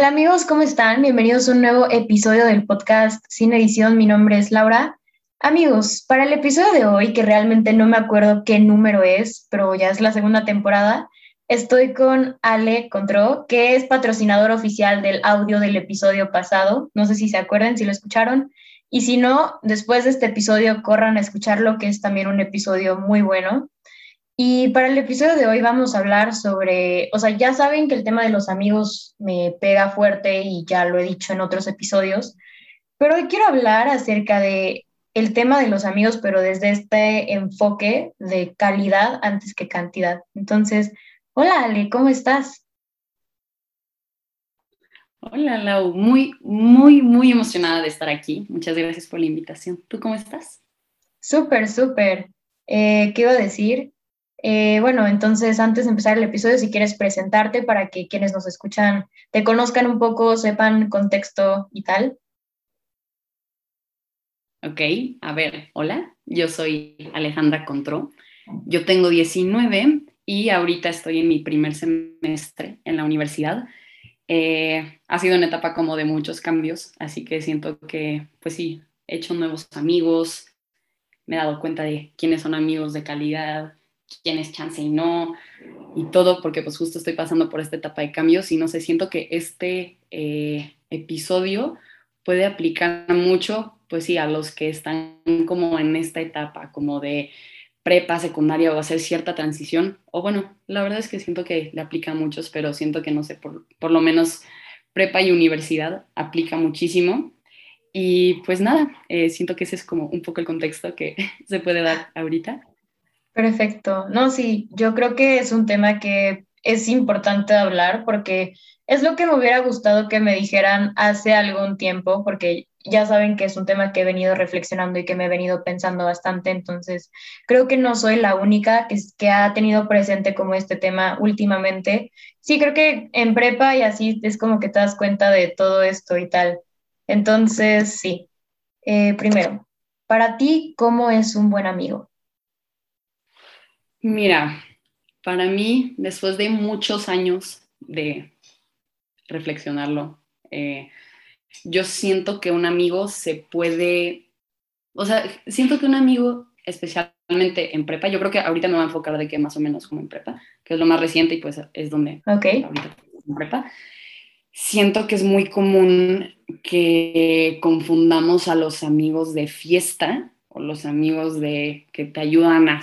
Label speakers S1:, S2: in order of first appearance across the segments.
S1: Hola amigos, ¿cómo están? Bienvenidos a un nuevo episodio del podcast Sin Edición. Mi nombre es Laura. Amigos, para el episodio de hoy, que realmente no me acuerdo qué número es, pero ya es la segunda temporada, estoy con Ale Contro, que es patrocinador oficial del audio del episodio pasado. No sé si se acuerdan, si lo escucharon. Y si no, después de este episodio, corran a escucharlo, que es también un episodio muy bueno. Y para el episodio de hoy vamos a hablar sobre, o sea, ya saben que el tema de los amigos me pega fuerte y ya lo he dicho en otros episodios, pero hoy quiero hablar acerca de el tema de los amigos, pero desde este enfoque de calidad antes que cantidad. Entonces, hola Ale, ¿cómo estás?
S2: Hola Lau, muy, muy, muy emocionada de estar aquí. Muchas gracias por la invitación. ¿Tú cómo estás?
S1: Súper, súper. Eh, ¿Qué iba a decir? Eh, bueno, entonces antes de empezar el episodio, si quieres presentarte para que quienes nos escuchan te conozcan un poco, sepan contexto y tal.
S2: Ok, a ver, hola, yo soy Alejandra Contró, yo tengo 19 y ahorita estoy en mi primer semestre en la universidad. Eh, ha sido una etapa como de muchos cambios, así que siento que, pues sí, he hecho nuevos amigos, me he dado cuenta de quiénes son amigos de calidad, quién es chance y no, y todo, porque pues justo estoy pasando por esta etapa de cambios y no sé, siento que este eh, episodio puede aplicar mucho, pues sí, a los que están como en esta etapa, como de prepa, secundaria o hacer cierta transición, o bueno, la verdad es que siento que le aplica a muchos, pero siento que no sé, por, por lo menos prepa y universidad aplica muchísimo. Y pues nada, eh, siento que ese es como un poco el contexto que se puede dar ahorita.
S1: Perfecto. No, sí, yo creo que es un tema que es importante hablar porque es lo que me hubiera gustado que me dijeran hace algún tiempo, porque ya saben que es un tema que he venido reflexionando y que me he venido pensando bastante, entonces creo que no soy la única que, que ha tenido presente como este tema últimamente. Sí, creo que en prepa y así es como que te das cuenta de todo esto y tal. Entonces, sí. Eh, primero, para ti, ¿cómo es un buen amigo?
S2: Mira, para mí, después de muchos años de reflexionarlo, eh, yo siento que un amigo se puede, o sea, siento que un amigo, especialmente en prepa, yo creo que ahorita me voy a enfocar de que más o menos como en prepa, que es lo más reciente y pues es donde
S1: okay.
S2: ahorita en prepa, siento que es muy común que confundamos a los amigos de fiesta o los amigos de que te ayudan a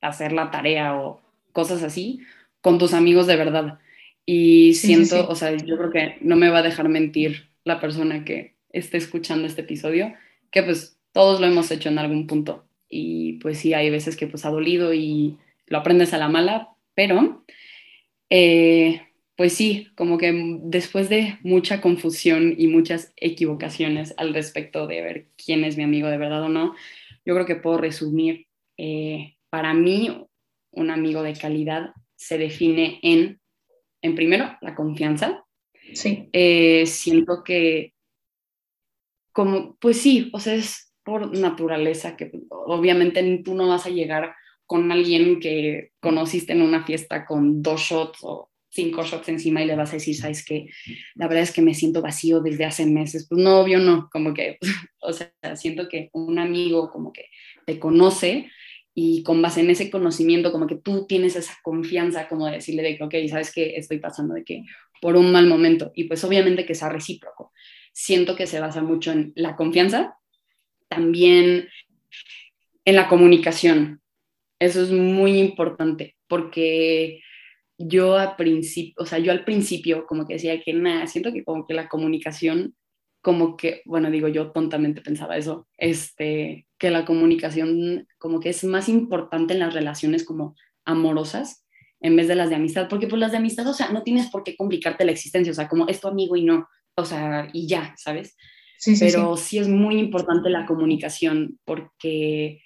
S2: hacer la tarea o cosas así con tus amigos de verdad. Y siento, o sea, yo creo que no me va a dejar mentir la persona que esté escuchando este episodio, que pues todos lo hemos hecho en algún punto. Y pues sí, hay veces que pues ha dolido y lo aprendes a la mala, pero eh, pues sí, como que después de mucha confusión y muchas equivocaciones al respecto de ver quién es mi amigo de verdad o no, yo creo que puedo resumir eh, para mí, un amigo de calidad se define en, en primero, la confianza.
S1: Sí.
S2: Eh, siento que, como, pues sí, o sea, es por naturaleza que obviamente tú no vas a llegar con alguien que conociste en una fiesta con dos shots o cinco shots encima y le vas a decir, sabes que la verdad es que me siento vacío desde hace meses. Pues no, obvio no, como que, o sea, siento que un amigo como que te conoce y con base en ese conocimiento, como que tú tienes esa confianza como de decirle de que, ok, sabes que estoy pasando de que por un mal momento y pues obviamente que sea recíproco. Siento que se basa mucho en la confianza, también en la comunicación. Eso es muy importante porque yo a principio, o sea, yo al principio como que decía que nada, siento que como que la comunicación como que, bueno, digo yo tontamente pensaba eso, este, que la comunicación como que es más importante en las relaciones como amorosas en vez de las de amistad, porque pues las de amistad, o sea, no tienes por qué complicarte la existencia, o sea, como es tu amigo y no, o sea, y ya, ¿sabes?
S1: Sí, sí,
S2: Pero sí. sí es muy importante la comunicación porque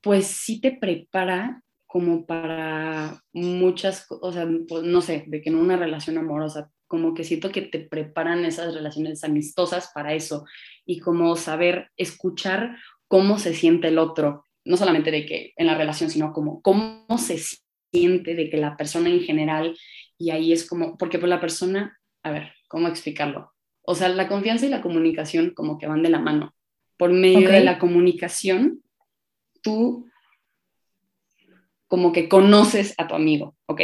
S2: pues sí te prepara como para muchas, o sea, pues, no sé, de que en una relación amorosa como que siento que te preparan esas relaciones amistosas para eso y como saber escuchar cómo se siente el otro, no solamente de que en la relación, sino como cómo se siente de que la persona en general, y ahí es como, porque pues la persona, a ver, ¿cómo explicarlo? O sea, la confianza y la comunicación como que van de la mano. Por medio de la comunicación, tú como que conoces a tu amigo, ¿ok?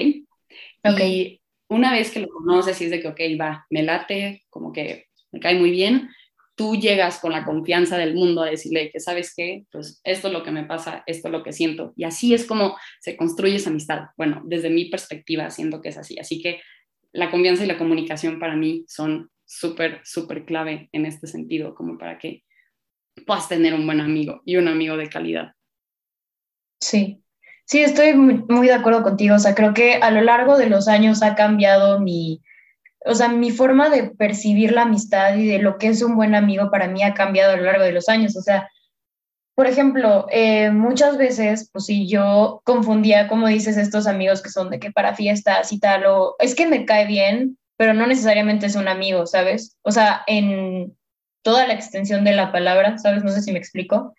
S1: Ok.
S2: Y una vez que lo conoces y es de que, ok, va, me late, como que me cae muy bien, tú llegas con la confianza del mundo a decirle que, ¿sabes qué? Pues esto es lo que me pasa, esto es lo que siento. Y así es como se construye esa amistad. Bueno, desde mi perspectiva, siento que es así. Así que la confianza y la comunicación para mí son súper, súper clave en este sentido, como para que puedas tener un buen amigo y un amigo de calidad.
S1: Sí, sí, estoy muy, de acuerdo contigo. O sea, creo que a lo largo de los años ha cambiado mi, o sea, mi forma de percibir la amistad y de lo que es un buen amigo para mí ha cambiado a lo largo de los años. O sea, por ejemplo, eh, muchas veces, pues si yo confundía, como dices, estos amigos que son de que para fiestas y tal, o es que me cae bien, pero no necesariamente es un amigo, ¿sabes? O sea, en toda la extensión de la palabra, ¿sabes? No sé si me explico.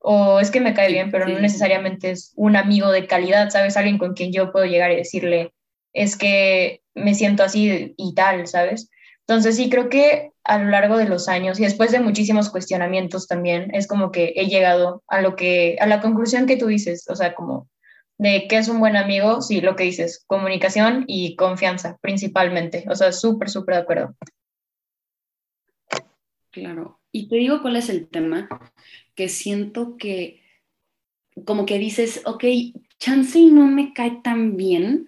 S1: O es que me cae bien, pero no necesariamente es un amigo de calidad, ¿sabes? Alguien con quien yo puedo llegar y decirle, es que me siento así y tal, ¿sabes? Entonces sí, creo que a lo largo de los años y después de muchísimos cuestionamientos también, es como que he llegado a lo que, a la conclusión que tú dices, o sea, como de qué es un buen amigo, sí, lo que dices, comunicación y confianza principalmente, o sea, súper, súper de acuerdo.
S2: Claro, y te digo cuál es el tema, que siento que como que dices, ok, chance no me cae tan bien,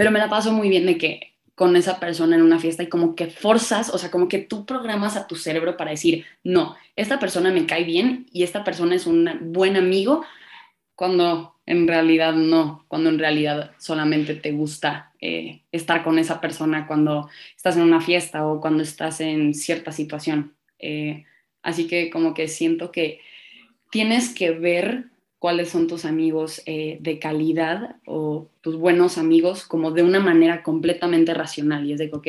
S2: pero me la paso muy bien de que con esa persona en una fiesta y como que forzas, o sea, como que tú programas a tu cerebro para decir, no, esta persona me cae bien y esta persona es un buen amigo, cuando en realidad no, cuando en realidad solamente te gusta eh, estar con esa persona cuando estás en una fiesta o cuando estás en cierta situación. Eh, así que como que siento que tienes que ver cuáles son tus amigos eh, de calidad o tus buenos amigos como de una manera completamente racional. Y es de que, ok,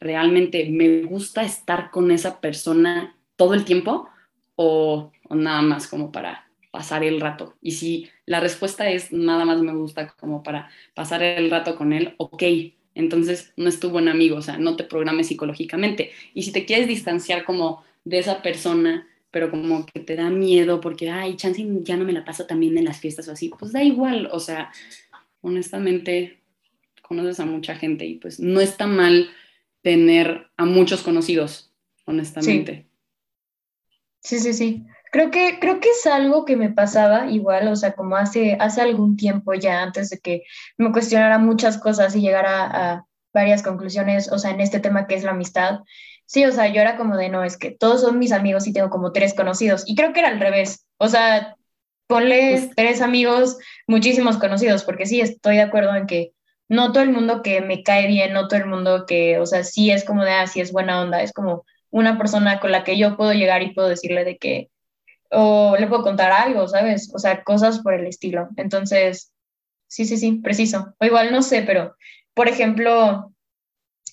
S2: realmente me gusta estar con esa persona todo el tiempo o, nada más como para pasar el rato. Y si la respuesta es nada más me gusta como para pasar el rato con él, ok, entonces no es tu buen amigo, o sea, no te programes psicológicamente. Y si te quieres distanciar como de esa persona, pero como que te da miedo porque, ay, chance ya no me la paso también en las fiestas o así, pues da igual, o sea, honestamente conoces a mucha gente y pues no está mal tener a muchos conocidos, honestamente.
S1: Sí, sí, sí. Creo que, creo que es algo que me pasaba igual, o sea, como hace, hace algún tiempo ya, antes de que me cuestionara muchas cosas y llegara a varias conclusiones, o sea, en este tema que es la amistad. Sí, o sea, yo era como de, no, es que todos son mis amigos y tengo como tres conocidos. Y creo que era al revés. O sea, ponle tres amigos, muchísimos conocidos, porque sí, estoy de acuerdo en que no todo el mundo que me cae bien, no todo el mundo que, o sea, sí es como de, ah, sí es buena onda, es como una persona con la que yo puedo llegar y puedo decirle de que, o le puedo contar algo, ¿sabes? O sea, cosas por el estilo. Entonces, sí, sí, sí, preciso. O igual no sé, pero, por ejemplo,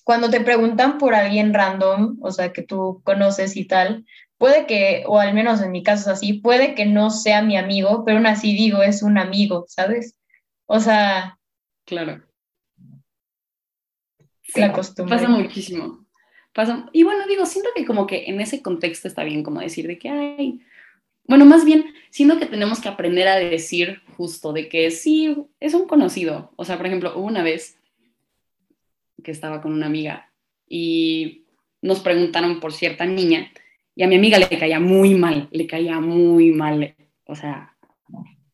S1: cuando te preguntan por alguien random, o sea, que tú conoces y tal, puede que, o al menos en mi caso es así, puede que no sea mi amigo, pero aún así digo, es un amigo, ¿sabes? O sea...
S2: Claro.
S1: la costumbre.
S2: Pasa muchísimo. Pasa, y bueno, digo, siento que como que en ese contexto está bien como decir de que, hay... bueno, más bien, siento que tenemos que aprender a decir justo de que sí, es un conocido. O sea, por ejemplo, hubo una vez que estaba con una amiga y nos preguntaron por cierta niña y a mi amiga le caía muy mal, le caía muy mal, o sea,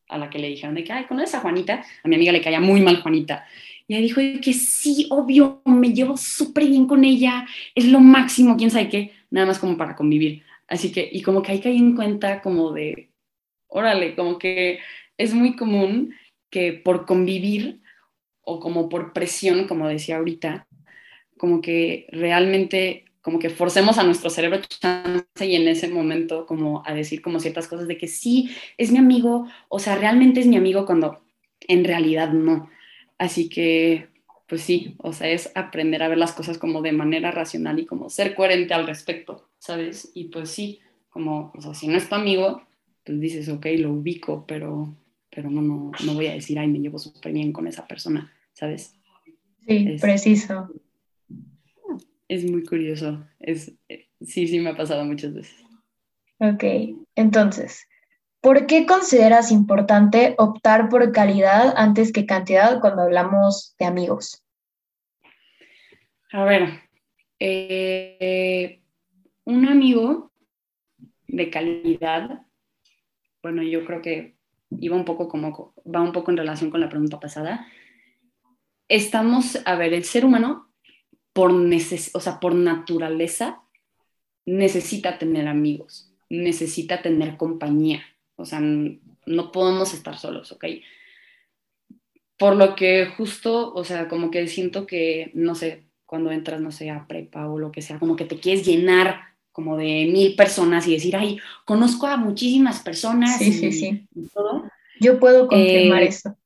S2: a la que le dijeron de que, ay, ¿conoces a Juanita? A mi amiga le caía muy mal Juanita. Y ella dijo que sí, obvio, me llevo súper bien con ella, es lo máximo, quién sabe qué, nada más como para convivir. Así que, y como que hay que en cuenta como de, órale, como que es muy común que por convivir o como por presión, como decía ahorita, como que realmente como que forcemos a nuestro cerebro chance y en ese momento como a decir como ciertas cosas de que sí, es mi amigo, o sea, realmente es mi amigo cuando en realidad no. Así que, pues sí, o sea, es aprender a ver las cosas como de manera racional y como ser coherente al respecto, ¿sabes? Y pues sí, como, o sea, si no es tu amigo, pues dices, ok, lo ubico, pero, pero no, no, no voy a decir, ay, me llevo súper bien con esa persona. ¿sabes?
S1: Sí, preciso.
S2: Es muy curioso. Es, sí, sí, me ha pasado muchas veces.
S1: Ok, entonces, ¿por qué consideras importante optar por calidad antes que cantidad cuando hablamos de amigos?
S2: A ver, eh, un amigo de calidad, bueno, yo creo que iba un poco como, va un poco en relación con la pregunta pasada. Estamos, a ver, el ser humano, por, neces o sea, por naturaleza, necesita tener amigos, necesita tener compañía, o sea, no podemos estar solos, ¿ok? Por lo que justo, o sea, como que siento que, no sé, cuando entras, no sé, a prepa o lo que sea, como que te quieres llenar como de mil personas y decir, ay, conozco a muchísimas personas.
S1: Sí, sí, sí. Yo puedo confirmar eh, eso.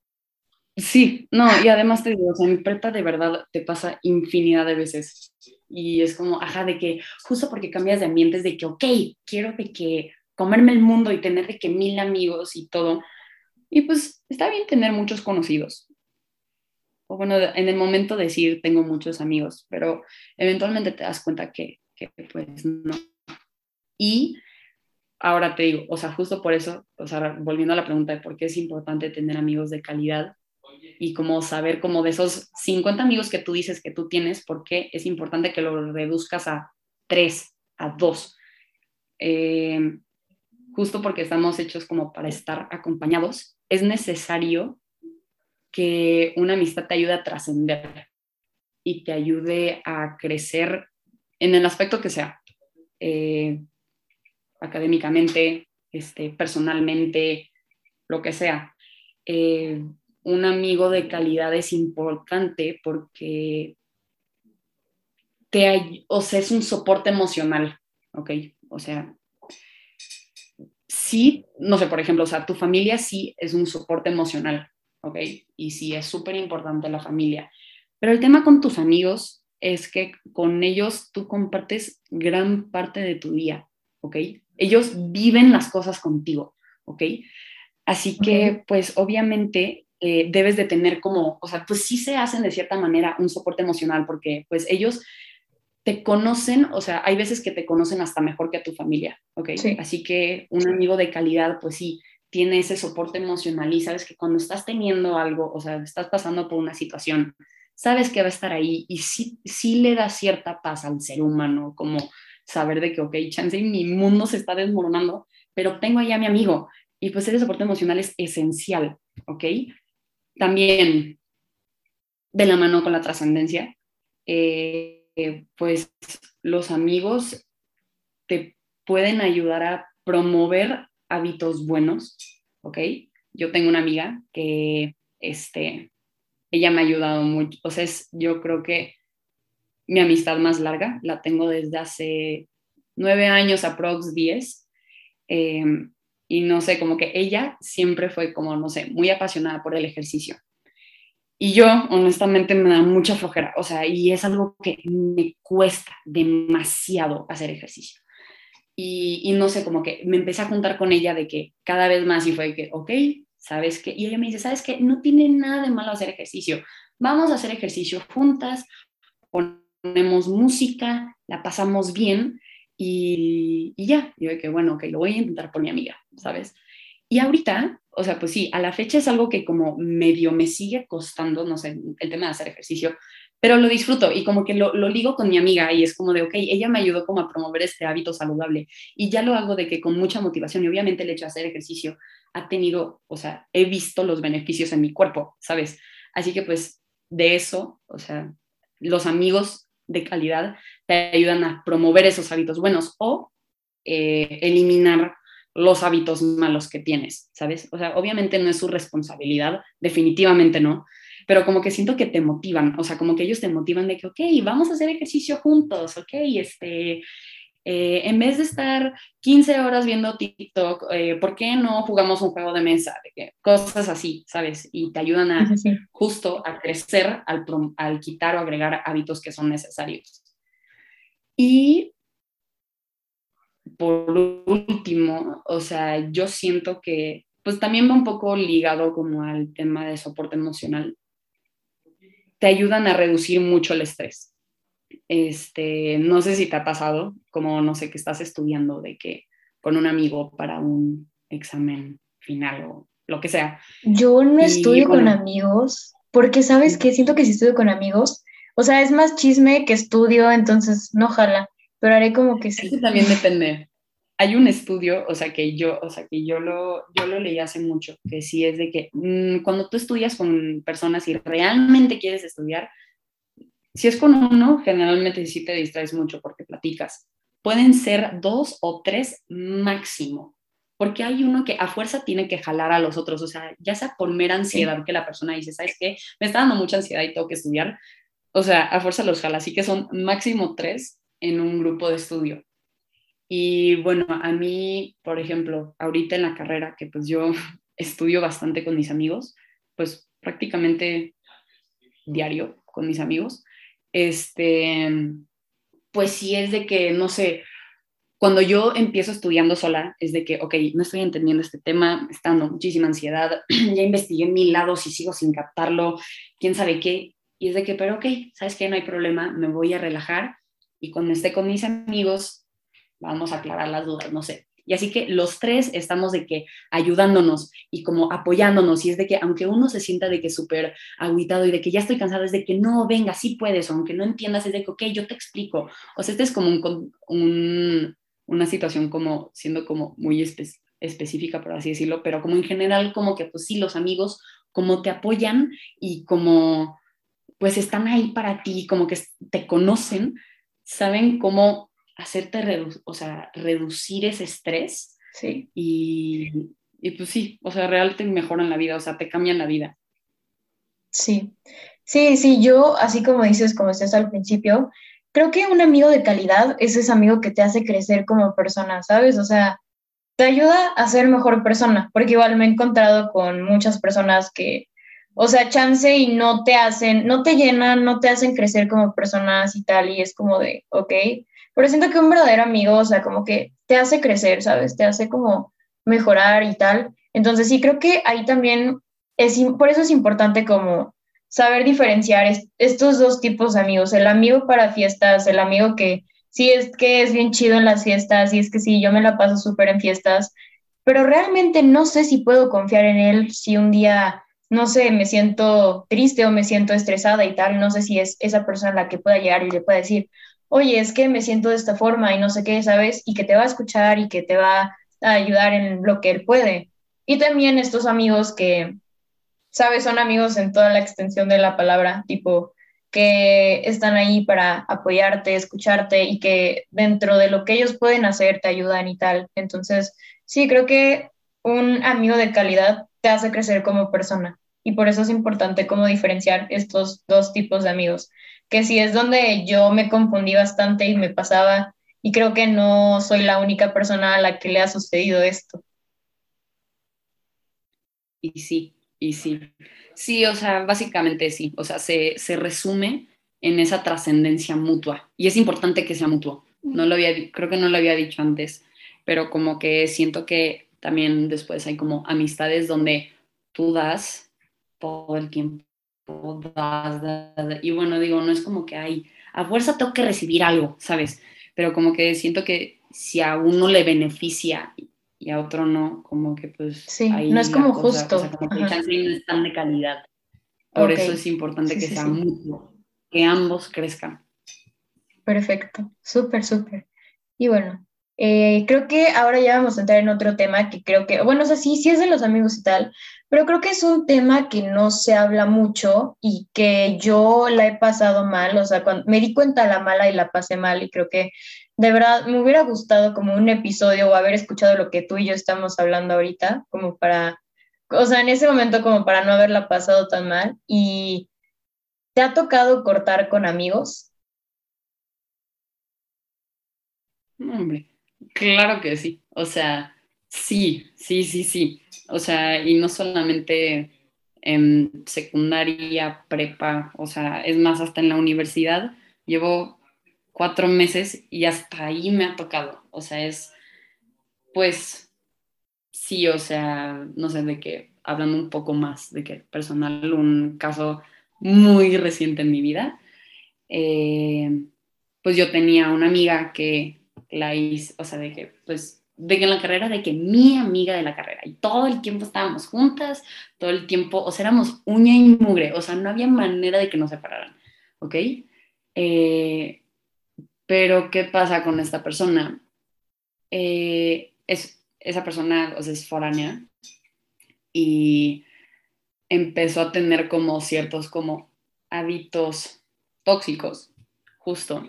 S2: Sí, no, y además te digo, o sea, en prepa de verdad te pasa infinidad de veces. Y es como, ajá, de que justo porque cambias de ambientes, de que, ok, quiero de que comerme el mundo y tener de que mil amigos y todo. Y pues está bien tener muchos conocidos, o bueno, en el momento decir tengo muchos amigos, pero eventualmente te das cuenta que, pues no. Y ahora te digo, o sea, justo por eso, o sea, volviendo a la pregunta de por qué es importante tener amigos de calidad y como saber como de esos 50 amigos que tú dices que tú tienes, por qué es importante que lo reduzcas a 3, a 2. Eh, justo porque estamos hechos como para estar acompañados, es necesario que una amistad te ayude a trascender y te ayude a crecer en el aspecto que sea, eh, académicamente, este, personalmente, lo que sea. Eh, un amigo de calidad es importante porque te, o sea, es un soporte emocional, ¿ok? O sea, sí, no sé, por ejemplo, o sea, tu familia sí es un soporte emocional, ¿ok? Y sí, es súper importante la familia. Pero el tema con tus amigos es que con ellos tú compartes gran parte de tu día, ¿ok? Ellos viven las cosas contigo, ¿ok? Así que, pues, obviamente eh, debes de tener como, o sea, pues sí se hacen de cierta manera un soporte emocional porque, pues, ellos te conocen, o sea, hay veces que te conocen hasta mejor que a tu familia, ¿ok? Así que un amigo de calidad, pues sí, tiene ese soporte emocional y sabes que cuando estás teniendo algo, o sea, estás pasando por una situación, sabes que va a estar ahí y sí, sí le da cierta paz al ser humano, como saber de que, ok, chance, mi mundo se está desmoronando, pero tengo ahí a mi amigo y pues ese soporte emocional es esencial, ¿ok? También de la mano con la trascendencia, eh, pues los amigos te pueden ayudar a promover hábitos buenos, ¿ok? Yo tengo una amiga que, este, ella me ha ayudado mucho, o sea, es, yo creo que mi amistad más larga, la tengo desde hace nueve años, aprox 10, em, y no sé, como que ella siempre fue como, no sé, muy apasionada por el ejercicio. Y yo, honestamente, me da mucha flojera, o sea, y es algo que me cuesta demasiado hacer ejercicio. Y, no sé, como que me empecé a juntar con ella de que cada vez más y fue que, ok, ¿sabes qué? Y ella me dice, ¿sabes qué? No tiene nada de malo hacer ejercicio. Vamos a hacer ejercicio juntas, ponemos música, la pasamos bien y, y ya. Yo de bueno, ok, lo voy a intentar por mi amiga, ¿sabes? Y ahorita, o sea, pues sí, a la fecha es algo que como medio me sigue costando, no sé, el tema de hacer ejercicio, pero lo disfruto y como que lo, lo, ligo con mi amiga y es como de, ok, ella me ayudó como a promover este hábito saludable y ya lo hago de que con mucha motivación y obviamente el hecho de hacer ejercicio ha tenido, o sea, he visto los beneficios en mi cuerpo, ¿sabes? Así que pues de eso, o sea, los amigos de calidad te ayudan a promover esos hábitos buenos o eh, eliminar los hábitos malos que tienes, ¿sabes? O sea, obviamente no es su responsabilidad, definitivamente no, pero como que siento que te motivan, o sea, como que ellos te motivan de que, ok, vamos a hacer ejercicio juntos, ok, este, eh, en vez de estar 15 horas viendo TikTok, eh, ¿por qué no jugamos un juego de mesa? De que, cosas así, ¿sabes? Y te ayudan a justo a crecer al, al quitar o agregar hábitos que son necesarios. Y por último, o sea, yo siento que pues también va un poco ligado como al tema de soporte emocional te ayudan a reducir mucho el estrés. Este, no sé si te ha pasado, como no sé, que estás estudiando de que con un amigo para un examen final o lo que sea.
S1: Yo no estudio con amigos, porque sabes que siento que si estudio con amigos, o sea, es más chisme que estudio, entonces no jala, pero haré como que sí.
S2: Eso también depende. Hay un estudio, o sea, que yo, o sea, que yo lo, yo lo leí hace mucho, que sí es de que mm, cuando tú estudias con personas y realmente quieres estudiar, si es con uno, generalmente sí te distraes mucho porque platicas. Pueden ser dos o tres máximo, porque hay uno que a fuerza tiene que jalar a los otros, o sea, ya sea por mera ansiedad que la persona dice, ¿sabes qué? Me está dando mucha ansiedad y tengo que estudiar, o sea, a fuerza los jala, así que son máximo tres en un grupo de estudio. Y bueno, a mí, por ejemplo, ahorita en la carrera, que pues yo estudio bastante con mis amigos, pues prácticamente diario con mis amigos, este, pues sí es de que, no sé, cuando yo empiezo estudiando sola, es de que, ok, no estoy entendiendo este tema, está dando muchísima ansiedad, ya investigué mil lados y sigo sin captarlo, quién sabe qué, y es de que, pero ok, ¿sabes qué? No hay problema, me voy a relajar y cuando esté con mis amigos, vamos a aclarar las dudas, no sé. Y así que los tres estamos de que ayudándonos y como apoyándonos. Y es de que aunque uno se sienta de que súper aguitado y de que ya estoy cansado, es de que no, venga, sí puedes. aunque no entiendas, es de que, ok, yo te explico. O sea, este es como un, una situación como siendo como muy específica, por así decirlo, pero como en general, como que pues sí, los amigos como te apoyan y como pues están ahí para ti, como que te conocen, saben cómo hacerte, o sea, reducir ese estrés.
S1: Sí.
S2: Y, y pues sí, o sea, realmente te mejoran la vida, o sea, te cambian la vida.
S1: Sí, sí, sí, yo, así como dices, como estás al principio, creo que un amigo de calidad es ese amigo que te hace crecer como persona, ¿sabes? O sea, te ayuda a ser mejor persona, porque igual me he encontrado con muchas personas que, o sea, chance y no te hacen, no te llenan, no te hacen crecer como personas y tal, y es como de, ok, pero siento que un verdadero amigo, o sea, como que te hace crecer, ¿sabes? Te hace como mejorar y tal. Entonces sí, creo que ahí también es, por eso es importante como saber diferenciar estos dos tipos de amigos, el amigo para fiestas, el amigo que sí es que es bien chido en las fiestas, y es que sí, yo me la paso súper en fiestas, pero realmente no sé si puedo confiar en él si un día, no sé, me siento triste o me siento estresada y tal, no sé si es esa persona la que pueda llegar y le pueda decir, oye, es que me siento de esta forma y no sé qué, ¿sabes? Y que te va a escuchar y que te va a ayudar en lo que él puede. Y también estos amigos que, ¿sabes? Son amigos en toda la extensión de la palabra, tipo que están ahí para apoyarte, escucharte y que dentro de lo que ellos pueden hacer te ayudan y tal. Entonces, sí, creo que un amigo de calidad te hace crecer como persona y por eso es importante cómo diferenciar estos dos tipos de amigos que sí es donde yo me confundí bastante y me pasaba, y creo que no soy la única persona a la que le ha sucedido esto.
S2: Y sí, y sí. Sí, o sea, básicamente sí, o sea, se, resume en esa trascendencia mutua, y es importante que sea mutuo. No lo había, creo que no lo había dicho antes, pero como que siento que también después hay como amistades donde tú das todo el tiempo y bueno, digo, no es como que hay, a fuerza tengo que recibir algo, ¿sabes? Pero como que siento que si a uno le beneficia y a otro no, como que pues...
S1: Sí, no es como justo. O sea,
S2: como que no es tan de calidad. Por eso es importante que sea mutuo, que ambos crezcan.
S1: Perfecto, súper, súper. Y bueno, eh, creo que ahora ya vamos a entrar en otro tema que creo que, bueno, o sea, sí, sí es de los amigos y tal, pero creo que es un tema que no se habla mucho y que yo la he pasado mal, o sea, me di cuenta la mala y la pasé mal y creo que de verdad me hubiera gustado como un episodio o haber escuchado lo que tú y yo estamos hablando ahorita, como para, o sea, en ese momento como para no haberla pasado tan mal y ¿te ha tocado cortar con amigos?
S2: Hombre, claro que sí, o sea, sí, sí, sí, sí o sea, y no solamente en secundaria, prepa, o sea, es más, hasta en la universidad, llevo cuatro meses y hasta ahí me ha tocado, o sea, es, pues, sí, o sea, no sé, de qué, hablando un poco más de que personal, un caso muy reciente en mi vida, eh, pues yo tenía una amiga que la hice, o sea, de que, pues, de que en la carrera, de que mi amiga de la carrera, y todo el tiempo estábamos juntas, todo el tiempo, o sea, éramos uña y mugre, o sea, no había manera de que nos separaran, ¿ok? Eh, pero, ¿qué pasa con esta persona? Eh, es, esa persona, o sea, es foránea y empezó a tener como ciertos como hábitos tóxicos, justo,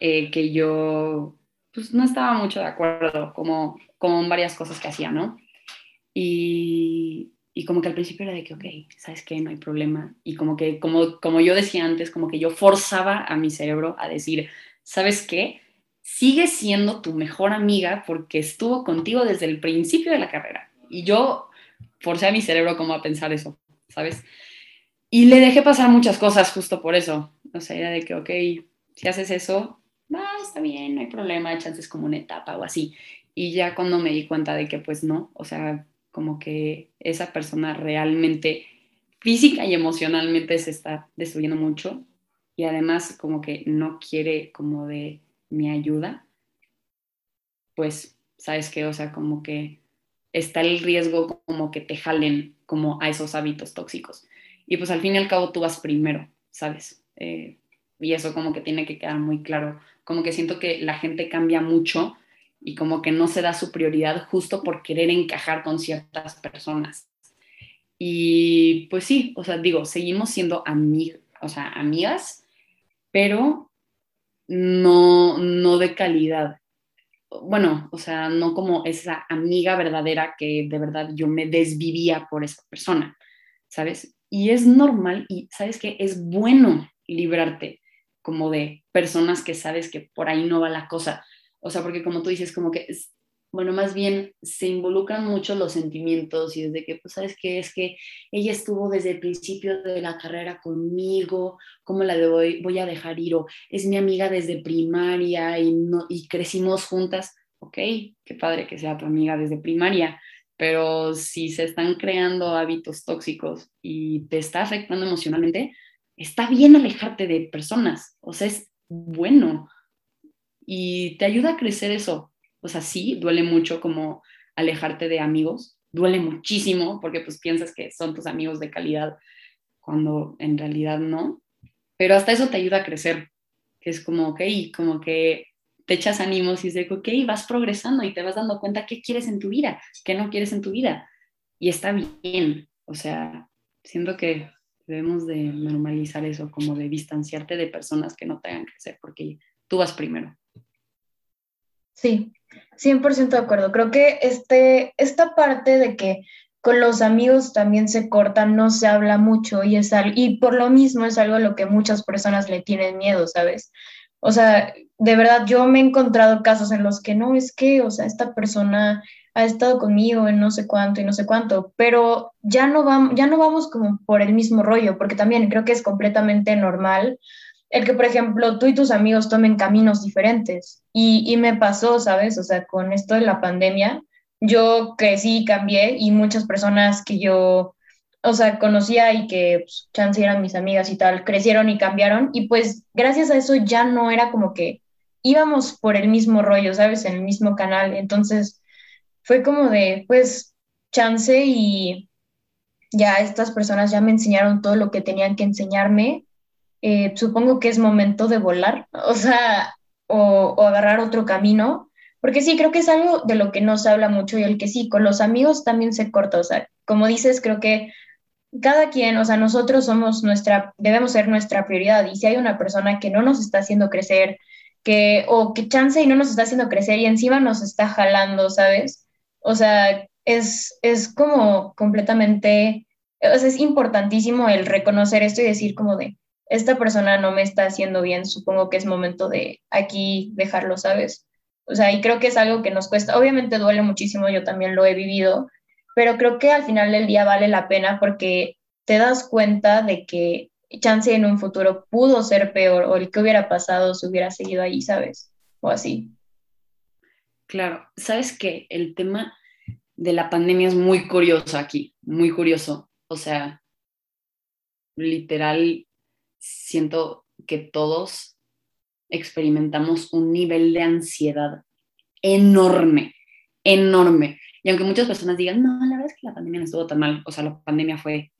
S2: eh, que yo pues no estaba mucho de acuerdo como con varias cosas que hacía, ¿no? Y, y, como que al principio era de que, ok, ¿sabes qué? No hay problema. Y como que, como, como yo decía antes, como que yo forzaba a mi cerebro a decir, ¿sabes qué? Sigue siendo tu mejor amiga porque estuvo contigo desde el principio de la carrera. Y yo forcé a mi cerebro como a pensar eso, ¿sabes? Y le dejé pasar muchas cosas justo por eso. O sea, era de que, ok, si haces eso, ah, está bien, no hay problema, chances como una etapa o así. Y ya cuando me di cuenta de que pues no, o sea, como que esa persona realmente física y emocionalmente se está destruyendo mucho y además como que no quiere como de mi ayuda, pues, ¿sabes qué? O sea, como que está el riesgo como que te jalen como a esos hábitos tóxicos. Y pues al fin y al cabo tú vas primero, ¿sabes? Eh, y eso como que tiene que quedar muy claro como que siento que la gente cambia mucho y como que no se da su prioridad justo por querer encajar con ciertas personas. Y pues sí, o sea, digo, seguimos siendo o sea, amigas, pero no, no de calidad. Bueno, o sea, no como esa amiga verdadera que de verdad yo me desvivía por esa persona, ¿sabes? Y es normal y, ¿sabes qué? Es bueno librarte como de personas que sabes que por ahí no va la cosa. O sea, porque como tú dices, como que, es, bueno, más bien se involucran mucho los sentimientos y desde que, pues, ¿sabes qué? Es que ella estuvo desde el principio de la carrera conmigo, ¿cómo la voy, voy a dejar ir? O es mi amiga desde primaria y, no, y crecimos juntas. Ok, qué padre que sea tu amiga desde primaria, pero si se están creando hábitos tóxicos y te está afectando emocionalmente, está bien alejarte de personas, o sea, es bueno y te ayuda a crecer eso. O sea, sí, duele mucho como alejarte de amigos, duele muchísimo porque pues piensas que son tus amigos de calidad cuando en realidad no, pero hasta eso te ayuda a crecer, que es como, ok, como que te echas ánimos y dices, ok, vas progresando y te vas dando cuenta qué quieres en tu vida, qué no quieres en tu vida. Y está bien, o sea, siento que Debemos de normalizar eso, como de distanciarte de personas que no te hagan crecer, porque tú vas primero.
S1: Sí, 100% de acuerdo. Creo que este, esta parte de que con los amigos también se cortan, no se habla mucho y, es y por lo mismo es algo a lo que muchas personas le tienen miedo, ¿sabes? O sea, de verdad, yo me he encontrado casos en los que no, es que, o sea, esta persona ha estado conmigo en no sé cuánto y no sé cuánto, pero ya no, vamos, ya no vamos como por el mismo rollo, porque también creo que es completamente normal el que, por ejemplo, tú y tus amigos tomen caminos diferentes. Y, y me pasó, ¿sabes? O sea, con esto de la pandemia, yo crecí y cambié y muchas personas que yo, o sea, conocía y que pues, chance eran mis amigas y tal, crecieron y cambiaron y pues gracias a eso ya no era como que íbamos por el mismo rollo, ¿sabes? En el mismo canal. Entonces, fue como de, pues, chance y ya estas personas ya me enseñaron todo lo que tenían que enseñarme. Eh, supongo que es momento de volar, o sea, o, o, agarrar otro camino, porque sí, creo que es algo de lo que no se habla mucho y el que sí, con los amigos también se corta, o sea, como dices, creo que cada quien, o sea, nosotros somos nuestra, debemos ser nuestra prioridad y si hay una persona que no nos está haciendo crecer, que, o que chance y no nos está haciendo crecer y encima nos está jalando, ¿sabes? O sea, es, es como completamente, o sea, es importantísimo el reconocer esto y decir como de, esta persona no me está haciendo bien, supongo que es momento de aquí dejarlo, ¿sabes? O sea, y creo que es algo que nos cuesta, obviamente duele muchísimo, yo también lo he vivido, pero creo que al final del día vale la pena porque te das cuenta de que chance en un futuro pudo ser peor o el que hubiera pasado si hubiera seguido ahí, ¿sabes? O así.
S2: Claro, sabes que el tema de la pandemia es muy curioso aquí, muy curioso. O sea, literal, siento que todos experimentamos un nivel de ansiedad enorme, enorme. Y aunque muchas personas digan, no, la verdad es que la pandemia no estuvo tan mal, o sea, la pandemia fue,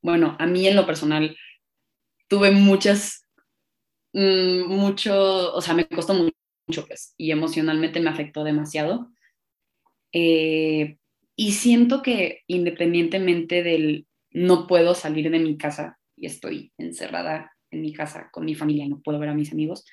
S2: bueno, a mí en lo personal tuve muchas, mm, mucho, o sea, me costó mucho, pues, y emocionalmente me afectó demasiado. Eh, y siento que independientemente del no puedo salir de mi casa y estoy encerrada en mi casa con mi familia, no puedo ver a mis amigos,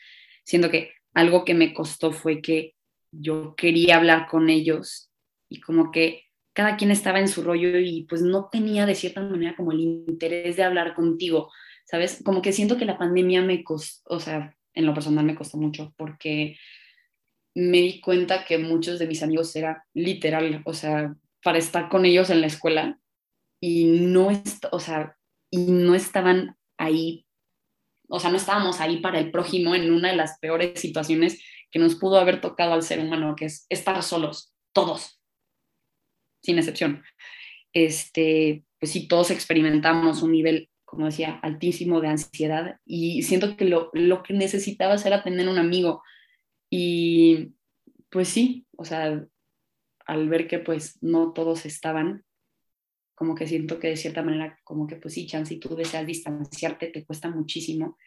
S2: siento que algo que me costó fue que yo quería hablar con ellos y como que cada quien estaba en su rollo y pues no tenía de cierta manera como el interés de hablar contigo, ¿sabes? Como que siento que la pandemia me costó, o sea, en lo personal me costó mucho porque me di cuenta que muchos de mis amigos era literal, o sea, para estar con ellos en la escuela y no, o sea, y no estaban ahí, o sea, no estábamos ahí para el prójimo en una de las peores situaciones que nos pudo haber tocado al ser humano, que es estar solos, todos, sin excepción. Este, pues sí, todos experimentamos un nivel, como decía, altísimo de ansiedad y siento que lo, lo que necesitabas era tener un amigo. Y pues sí, o sea, al ver que pues no todos estaban, como que siento que de cierta manera, como que pues sí, chance, si tú deseas distanciarte, te cuesta muchísimo,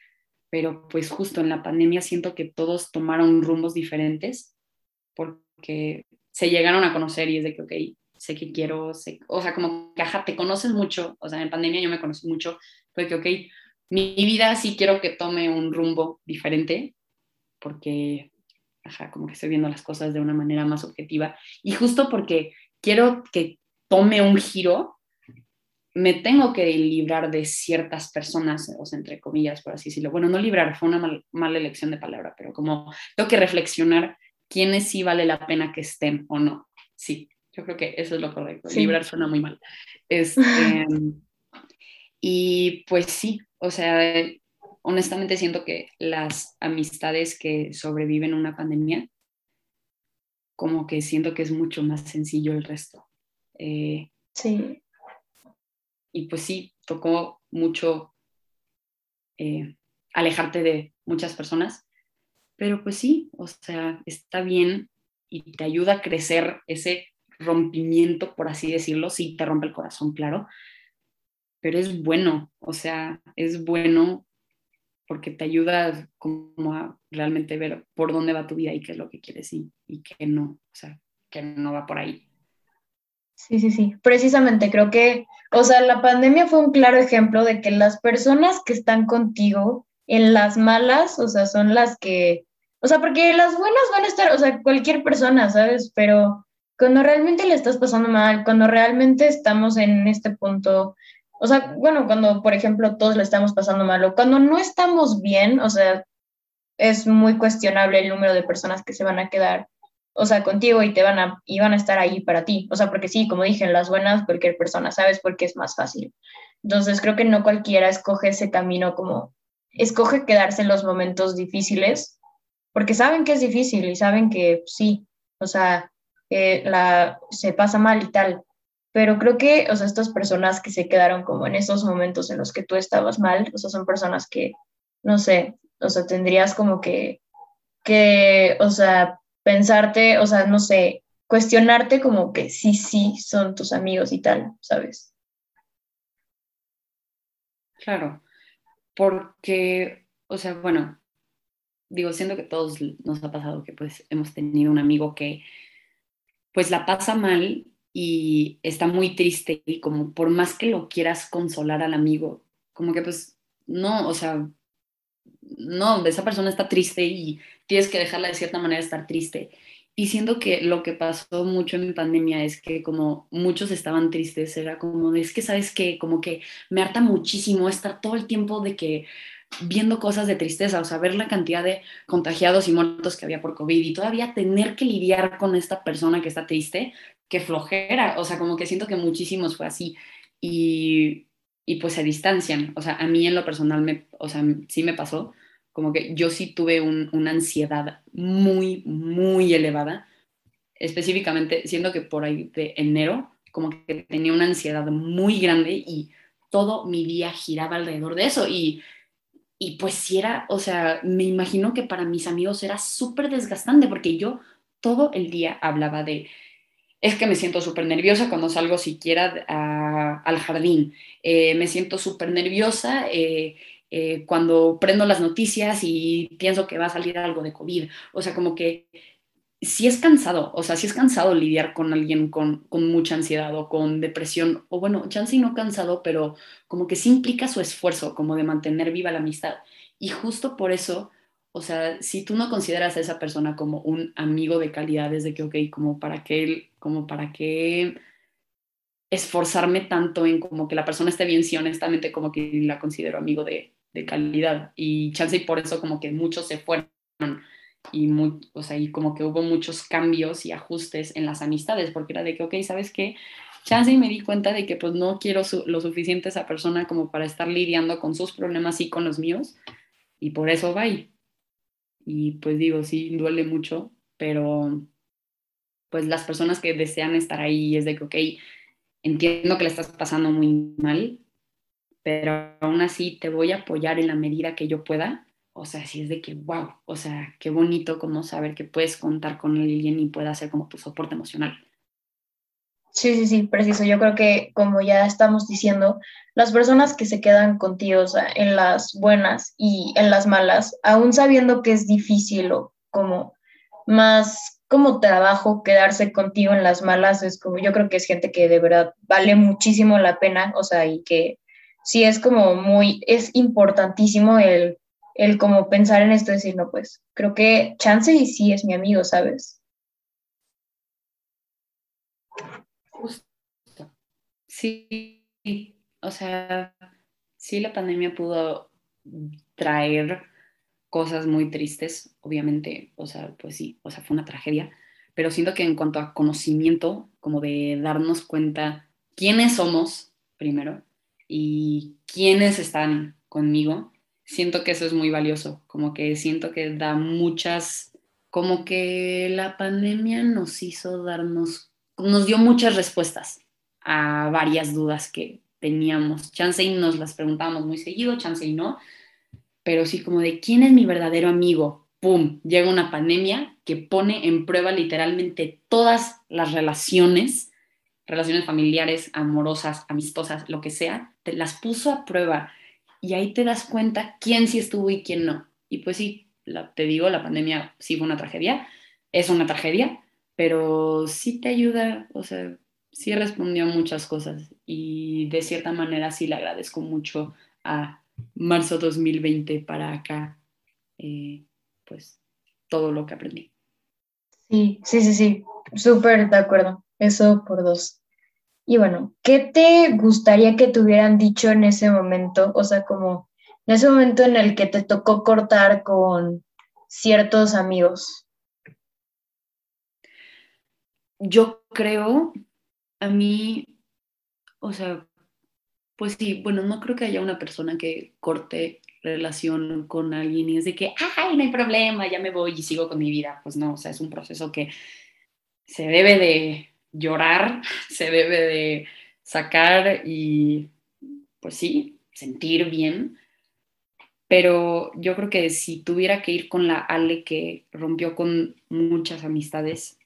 S2: pero pues justo en la pandemia siento que todos tomaron rumbos diferentes porque se llegaron a conocer y es de que, ok, sé que quiero, sé, o sea, como que, ajá, te conoces mucho, o sea, en pandemia yo me conocí mucho, fue que, ok, mi vida sí quiero que tome un rumbo diferente porque ajá, como que estoy viendo las cosas de una manera más objetiva. Y justo porque quiero que tome un giro, me tengo que librar de ciertas personas, o sea, entre comillas, por así decirlo. Bueno, no librar, fue una mala elección de palabra, pero como tengo que reflexionar quiénes sí vale la pena que estén o no. Sí, yo creo que eso es lo correcto. Librar suena muy mal. Este, y pues sí, o sea, honestamente siento que las amistades que sobreviven una pandemia, como que siento que es mucho más sencillo el resto.
S1: Eh, sí.
S2: Y pues sí, tocó mucho eh, alejarte de muchas personas, pero pues sí, o sea, está bien y te ayuda a crecer ese rompimiento, por así decirlo, sí te rompe el corazón, claro, pero es bueno, o sea, es bueno porque te ayuda como a realmente ver por dónde va tu vida y qué es lo que quieres y, y qué no, o sea, que no va por ahí.
S1: Sí, sí, sí, precisamente creo que, o sea, la pandemia fue un claro ejemplo de que las personas que están contigo en las malas, o sea, son las que, o sea, porque las buenas van a estar, o sea, cualquier persona, ¿sabes? Pero cuando realmente le estás pasando mal, cuando realmente estamos en este punto o sea, bueno, cuando, por ejemplo, todos le estamos pasando mal o cuando no estamos bien, o sea, es muy cuestionable el número de personas que se van a quedar, o sea, contigo y te van a, y van a estar ahí para ti. O sea, porque sí, como dije, en las buenas, cualquier persona, ¿sabes? Porque es más fácil. Entonces, creo que no cualquiera escoge ese camino como, escoge quedarse en los momentos difíciles, porque saben que es difícil y saben que sí, o sea, la, se pasa mal y tal, pero creo que, o sea, estas personas que se quedaron como en esos momentos en los que tú estabas mal, o sea, son personas que, no sé, o sea, tendrías como que, que, o sea, pensarte, o sea, no sé, cuestionarte como que sí, sí, son tus amigos y tal, ¿sabes?
S2: Claro, porque, o sea, bueno, digo, siento que todos nos ha pasado que pues hemos tenido un amigo que pues la pasa mal y está muy triste y como por más que lo quieras consolar al amigo, como que pues no, o sea, no, esa persona está triste y tienes que dejarla de cierta manera estar triste. Y siento que lo que pasó mucho en pandemia es que como muchos estaban tristes, era como, es que sabes que como que me harta muchísimo estar todo el tiempo de que viendo cosas de tristeza, o sea, ver la cantidad de contagiados y muertos que había por COVID y todavía tener que lidiar con esta persona que está triste, que flojera, o sea, como que siento que muchísimos fue así y, y pues se distancian, o sea, a mí en lo personal, me, o sea, sí me pasó, como que yo sí tuve una ansiedad muy, muy elevada, específicamente, siendo que por ahí de enero, como que tenía una ansiedad muy grande y todo mi día giraba alrededor de eso y y pues sí era, o sea, me imagino que para mis amigos era súper desgastante porque yo todo el día hablaba de, es que me siento súper nerviosa cuando salgo siquiera al jardín, eh, me siento súper nerviosa eh, eh, cuando prendo las noticias y pienso que va a salir algo de COVID, o sea, como que sí es cansado, o sea, sí es cansado lidiar con alguien con, mucha ansiedad o con depresión, o bueno, chance no cansado, pero como que sí implica su esfuerzo, como de mantener viva la amistad. Y justo por eso, o sea, si tú no consideras a esa persona como un amigo de calidad, desde que, ok, como para qué, como para qué esforzarme tanto en como que la persona esté bien, si honestamente como que la considero amigo de, de calidad. Y chance y por eso como que muchos se fueron y, muy, o sea, y como que hubo muchos cambios y ajustes en las amistades, porque era de que, ok, ¿sabes qué? Chance y me di cuenta de que pues no quiero lo suficiente esa persona como para estar lidiando con sus problemas y con los míos, y por eso va Y pues digo, sí, duele mucho, pero pues las personas que desean estar ahí es de que, ok, entiendo que le estás pasando muy mal, pero aún así te voy a apoyar en la medida que yo pueda o sea, sí es de que, wow, o sea, qué bonito como saber que puedes contar con alguien y pueda ser como tu soporte emocional.
S1: Sí, sí, sí, preciso. Yo creo que, como ya estamos diciendo, las personas que se quedan contigo o sea, en las buenas y en las malas, aún sabiendo que es difícil o como más como trabajo quedarse contigo en las malas, es como yo creo que es gente que de verdad vale muchísimo la pena, o sea, y que sí es como muy, es importantísimo el el como pensar en esto, decir, no, pues creo que Chance y sí es mi amigo, ¿sabes?
S2: Sí, o sea, sí la pandemia pudo traer cosas muy tristes, obviamente, o sea, pues sí, o sea, fue una tragedia, pero siento que en cuanto a conocimiento, como de darnos cuenta quiénes somos primero y quiénes están conmigo, siento que eso es muy valioso, como que siento que da muchas, como que la pandemia nos hizo darnos, nos dio muchas respuestas a varias dudas que teníamos. Chance y nos las preguntábamos muy seguido, chance y no, pero sí como de quién es mi verdadero amigo. ¡Pum! Llega una pandemia que pone en prueba literalmente todas las relaciones, relaciones familiares, amorosas, amistosas, lo que sea, te las puso a prueba y ahí te das cuenta quién sí estuvo y quién no. Y pues sí, te digo, la pandemia sí fue una tragedia, es una tragedia, pero sí te ayuda, o sea, sí respondió a muchas cosas y de cierta manera sí le agradezco mucho a marzo 2020 para acá, eh, pues todo lo que aprendí.
S1: Sí, sí, sí, sí, súper de acuerdo, eso por dos. Y bueno, ¿qué te gustaría que te hubieran dicho en ese momento? O sea, como en ese momento en el que te tocó cortar con ciertos amigos.
S2: Yo creo, a mí, o sea, pues sí, bueno, no creo que haya una persona que corte relación con alguien y es de que, ay, no hay problema, ya me voy y sigo con mi vida. Pues no, o sea, es un proceso que se debe de llorar, se debe de sacar y, pues sí, sentir bien. Pero yo creo que si tuviera que ir con la Ale que rompió con muchas amistades,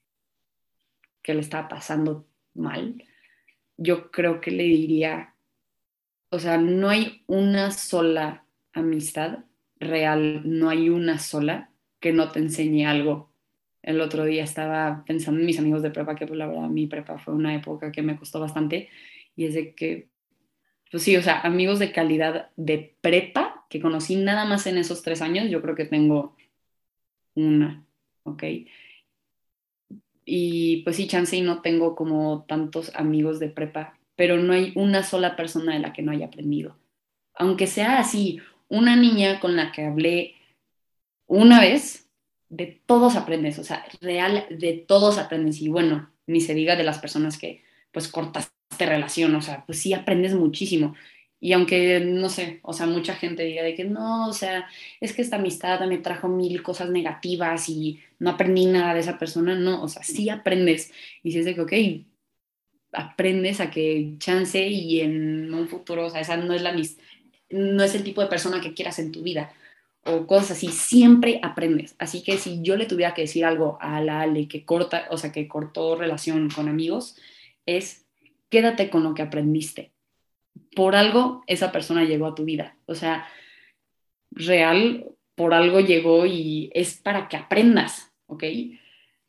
S2: que le estaba pasando mal, yo creo que le diría, o sea, no hay una sola amistad real, no hay una sola que no te enseñe algo el otro día estaba pensando en mis amigos de prepa, que pues la verdad mi prepa fue una época que me costó bastante, y es de que, pues sí, o sea, amigos de calidad de prepa que conocí nada más en esos tres años, yo creo que tengo una, ¿ok? Y pues sí, chance y no tengo como tantos amigos de prepa, pero no hay una sola persona de la que no haya aprendido. Aunque sea así, una niña con la que hablé una vez, de todos aprendes, o sea, real, de todos aprendes. Y bueno, ni se diga de las personas que pues cortaste relación, o sea, pues sí aprendes muchísimo. Y aunque, no sé, o sea, mucha gente diga de que no, o sea, es que esta amistad me trajo mil cosas negativas y no aprendí nada de esa persona, no, o sea, sí aprendes. Y si es de que, ok, aprendes a que chance y en un futuro, o sea, esa no es la amistad, no es el tipo de persona que quieras en tu vida o cosas así, siempre aprendes. Así que si yo le tuviera que decir algo a la Ale que corta, o sea, que cortó relación con amigos, es quédate con lo que aprendiste. Por algo esa persona llegó a tu vida. O sea, real, por algo llegó y es para que aprendas, ¿ok?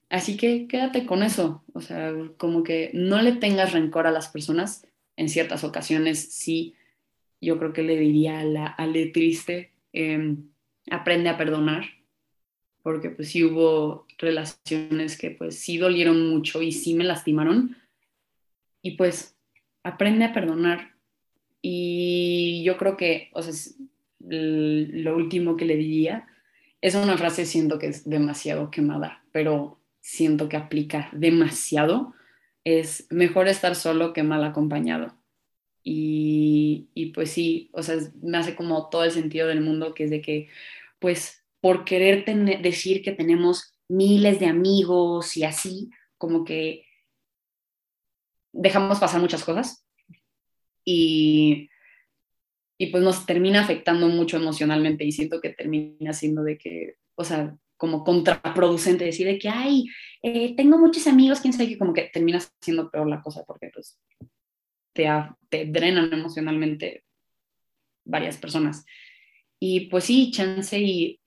S2: Así que quédate con eso. O sea, como que no le tengas rencor a las personas. En ciertas ocasiones sí, yo creo que le diría a la Ale triste. Eh, aprende a perdonar, porque pues sí hubo relaciones que pues sí dolieron mucho y sí me lastimaron. Y pues aprende a perdonar. Y yo creo que, o sea, lo último que le diría es una frase siento que es demasiado quemada, pero siento que aplica demasiado. Es mejor estar solo que mal acompañado. Y, y, pues sí, o sea, me hace como todo el sentido del mundo que es de que pues por querer decir que tenemos miles de amigos y así, como que dejamos pasar muchas cosas y, y pues nos termina afectando mucho emocionalmente y siento que termina siendo de que, o sea, como contraproducente decir de que, ay, eh, tengo muchos amigos, quién sabe que como que termina siendo peor la cosa porque pues te, te drenan emocionalmente varias personas. Y pues sí, chance y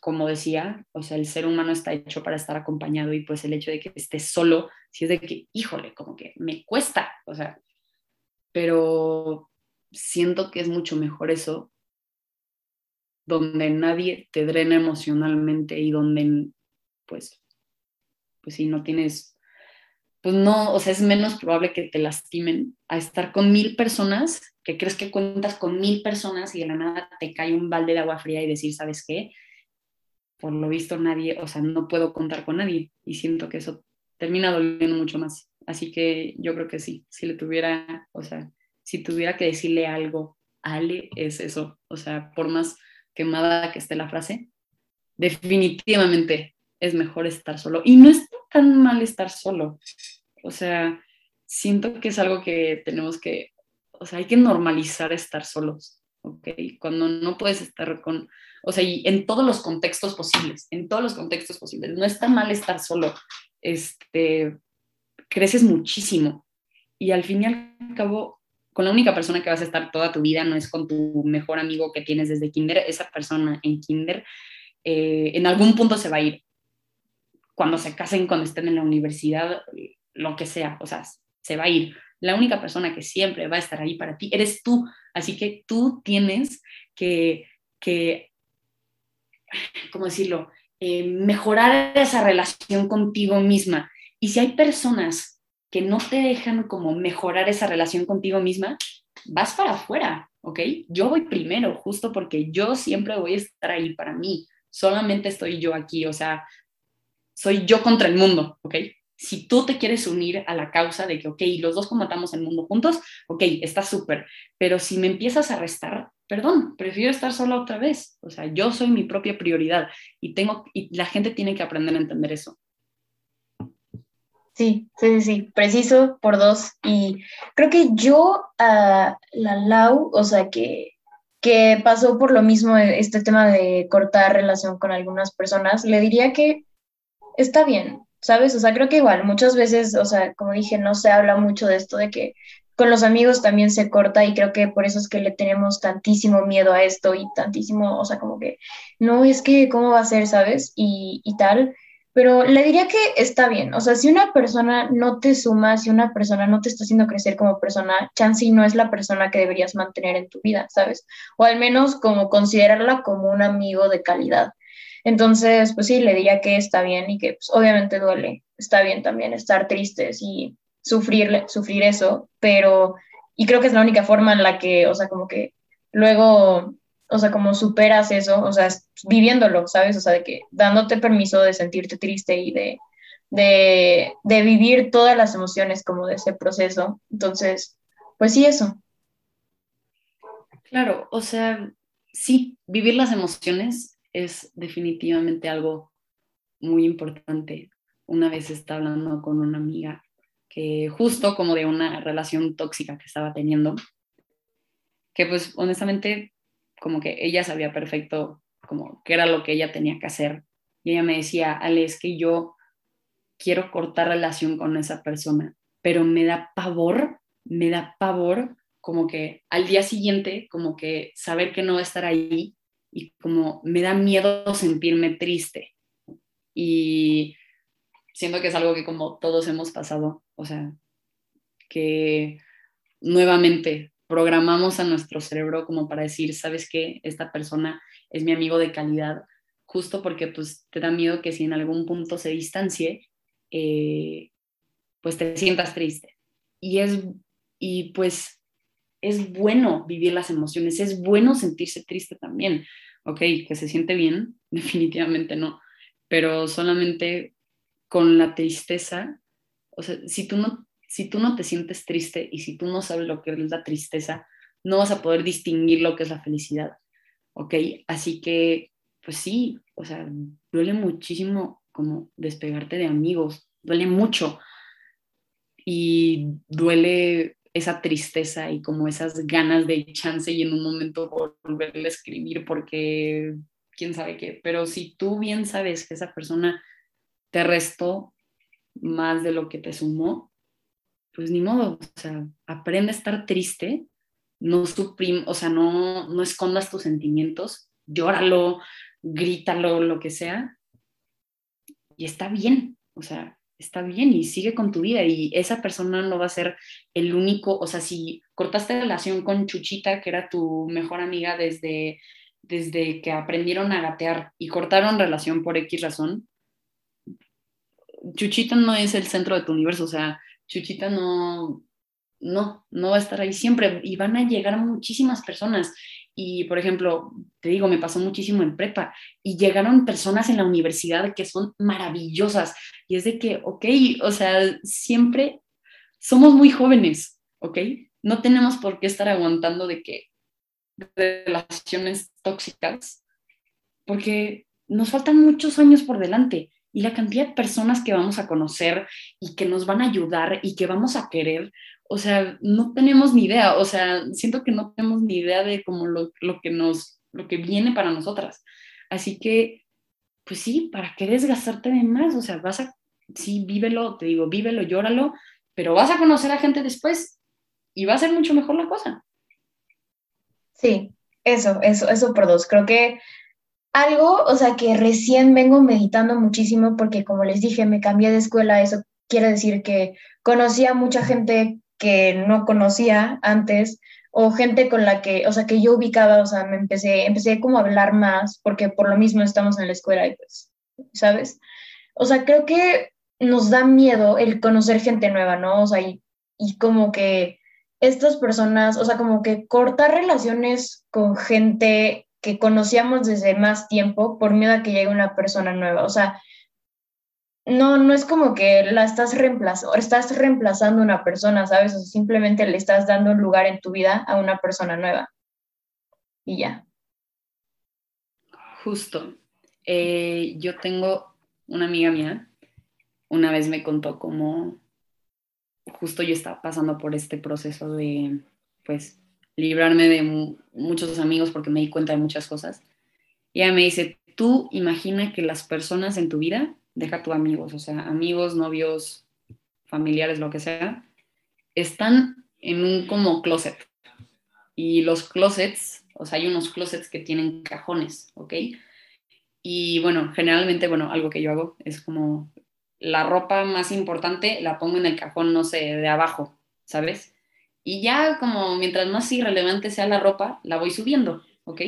S2: como decía, o sea, el ser humano está hecho para estar acompañado y pues el hecho de que esté solo, si es de que, híjole, como que me cuesta, o sea, pero siento que es mucho mejor eso, donde nadie te drena emocionalmente y donde, pues, pues si no tienes, pues no, o sea, es menos probable que te lastimen a estar con mil personas que crees que cuentas con mil personas y de la nada te cae un balde de agua fría y decir, ¿sabes qué? Por lo visto nadie, o sea, no puedo contar con nadie y siento que eso termina doliendo mucho más. Así que yo creo que sí, si le tuviera, o sea, si tuviera que decirle algo a Ale, es eso. O sea, por más quemada que esté la frase, definitivamente es mejor estar solo. Y no es tan mal estar solo. O sea, siento que es algo que tenemos que o sea, hay que normalizar estar solos, ¿ok? Cuando no puedes estar con, o sea, y en todos los contextos posibles, en todos los contextos posibles, no está mal estar solo, este, creces muchísimo y al fin y al cabo, con la única persona que vas a estar toda tu vida no es con tu mejor amigo que tienes desde kinder, esa persona en kinder eh, en algún punto se va a ir. Cuando se casen, cuando estén en la universidad, lo que sea, o sea, se va a ir la única persona que siempre va a estar ahí para ti eres tú. Así que tú tienes que, que ¿cómo decirlo? Eh, mejorar esa relación contigo misma. Y si hay personas que no te dejan como mejorar esa relación contigo misma, vas para afuera, ¿ok? Yo voy primero, justo porque yo siempre voy a estar ahí para mí. Solamente estoy yo aquí, o sea, soy yo contra el mundo, ¿ok? Si tú te quieres unir a la causa de que, ok, los dos combatamos el mundo juntos, ok, está súper, pero si me empiezas a restar, perdón, prefiero estar sola otra vez. O sea, yo soy mi propia prioridad y, tengo, y la gente tiene que aprender a entender eso.
S1: Sí, sí, sí, preciso por dos. Y creo que yo a la Lau, o sea, que, que pasó por lo mismo este tema de cortar relación con algunas personas, le diría que está bien, ¿sabes? O sea, creo que igual muchas veces, o sea, como dije, no se habla mucho de esto, de que con los amigos también se corta y creo que por eso es que le tenemos tantísimo miedo a esto y tantísimo, o sea, como que, no, es que, ¿cómo va a ser, sabes? Y, y tal. Pero le diría que está bien, o sea, si una persona no te suma, si una persona no te está haciendo crecer como persona, Chansey no es la persona que deberías mantener en tu vida, ¿sabes? O al menos como considerarla como un amigo de calidad. Entonces, pues sí, le diría que está bien y que pues, obviamente duele. Está bien también estar tristes y sufrir, sufrir eso, pero, y creo que es la única forma en la que, o sea, como que luego, o sea, como superas eso, o sea, viviéndolo, ¿sabes? O sea, de que dándote permiso de sentirte triste y de, de, de vivir todas las emociones como de ese proceso. Entonces, pues sí, eso.
S2: Claro, o sea, sí, vivir las emociones es definitivamente algo muy importante. Una vez estaba hablando con una amiga que justo como de una relación tóxica que estaba teniendo, que pues honestamente como que ella sabía perfecto como qué era lo que ella tenía que hacer. Y ella me decía, Ale, es que yo quiero cortar relación con esa persona, pero me da pavor, me da pavor como que al día siguiente, como que saber que no va a estar ahí y como me da miedo sentirme triste. Y siento que es algo que como todos hemos pasado, o sea, que nuevamente programamos a nuestro cerebro como para decir, ¿sabes qué? Esta persona es mi amigo de calidad, justo porque pues te da miedo que si en algún punto se distancie, eh, pues te sientas triste. Y es, y pues es bueno vivir las emociones, es bueno sentirse triste también. Ok, que se siente bien, definitivamente no, pero solamente con la tristeza, o sea, si tú no, si tú no te sientes triste y si tú no sabes lo que es la tristeza, no vas a poder distinguir lo que es la felicidad. ¿Ok? Así que, pues sí, o sea, duele muchísimo como despegarte de amigos, duele mucho y duele esa tristeza y como esas ganas de chance y en un momento volverle a escribir porque quién sabe qué, pero si tú bien sabes que esa persona te restó más de lo que te sumó, pues ni modo, o sea, aprende a estar triste, no suprim, o sea, no, no escondas tus sentimientos, llóralo, grítalo, lo que sea, y está bien, o sea, está bien y sigue con tu vida y esa persona no va a ser el único, o sea, si cortaste relación con Chuchita, que era tu mejor amiga desde, desde que aprendieron a gatear y cortaron relación por X razón, Chuchita no es el centro de tu universo, o sea, Chuchita no, no, no va a estar ahí siempre y van a llegar muchísimas personas y, por ejemplo, te digo, me pasó muchísimo en prepa y llegaron personas en la universidad que son maravillosas. Y es de que, ok, o sea, siempre somos muy jóvenes, ¿ok? No tenemos por qué estar aguantando de que relaciones tóxicas, porque nos faltan muchos años por delante y la cantidad de personas que vamos a conocer y que nos van a ayudar y que vamos a querer, o sea, no tenemos ni idea, o sea, siento que no tenemos ni idea de cómo lo, que nos, lo que viene para nosotras. Así que, pues sí, ¿para qué desgastarte de más? O sea, vas a, sí, vívelo, te digo, vívelo, llóralo, pero vas a conocer a gente después y va a ser mucho mejor la cosa.
S1: Sí, eso, eso, eso por dos. Creo que algo, o sea, que recién vengo meditando muchísimo porque como les dije, me cambié de escuela, eso quiere decir que conocí a mucha gente que no conocía antes o gente con la que, o sea, que yo ubicaba, o sea, me empecé, empecé como a hablar más porque por lo mismo estamos en la escuela y pues, ¿sabes? O sea, creo que nos da miedo el conocer gente nueva, ¿no? O sea, y, y como que estas personas, o sea, como que cortar relaciones con gente que conocíamos desde más tiempo por miedo a que llegue una persona nueva. O sea, no, no es como que la estás reemplazando, estás reemplazando una persona, ¿sabes? O simplemente le estás dando un lugar en tu vida a una persona nueva. Y ya.
S2: Justo. Eh, yo tengo una amiga mía, una vez me contó cómo justo yo estaba pasando por este proceso de, pues, librarme de muchos amigos porque me di cuenta de muchas cosas. Y ella me dice, tú imagina que las personas en tu vida deja tu amigos, o sea, amigos, novios, familiares, lo que sea, están en un como closet. Y los closets, o sea, hay unos closets que tienen cajones, ¿ok? Y bueno, generalmente, bueno, algo que yo hago es como la ropa más importante la pongo en el cajón, no sé, de abajo, ¿sabes? Y ya como mientras más irrelevante sea la ropa, la voy subiendo, ¿ok?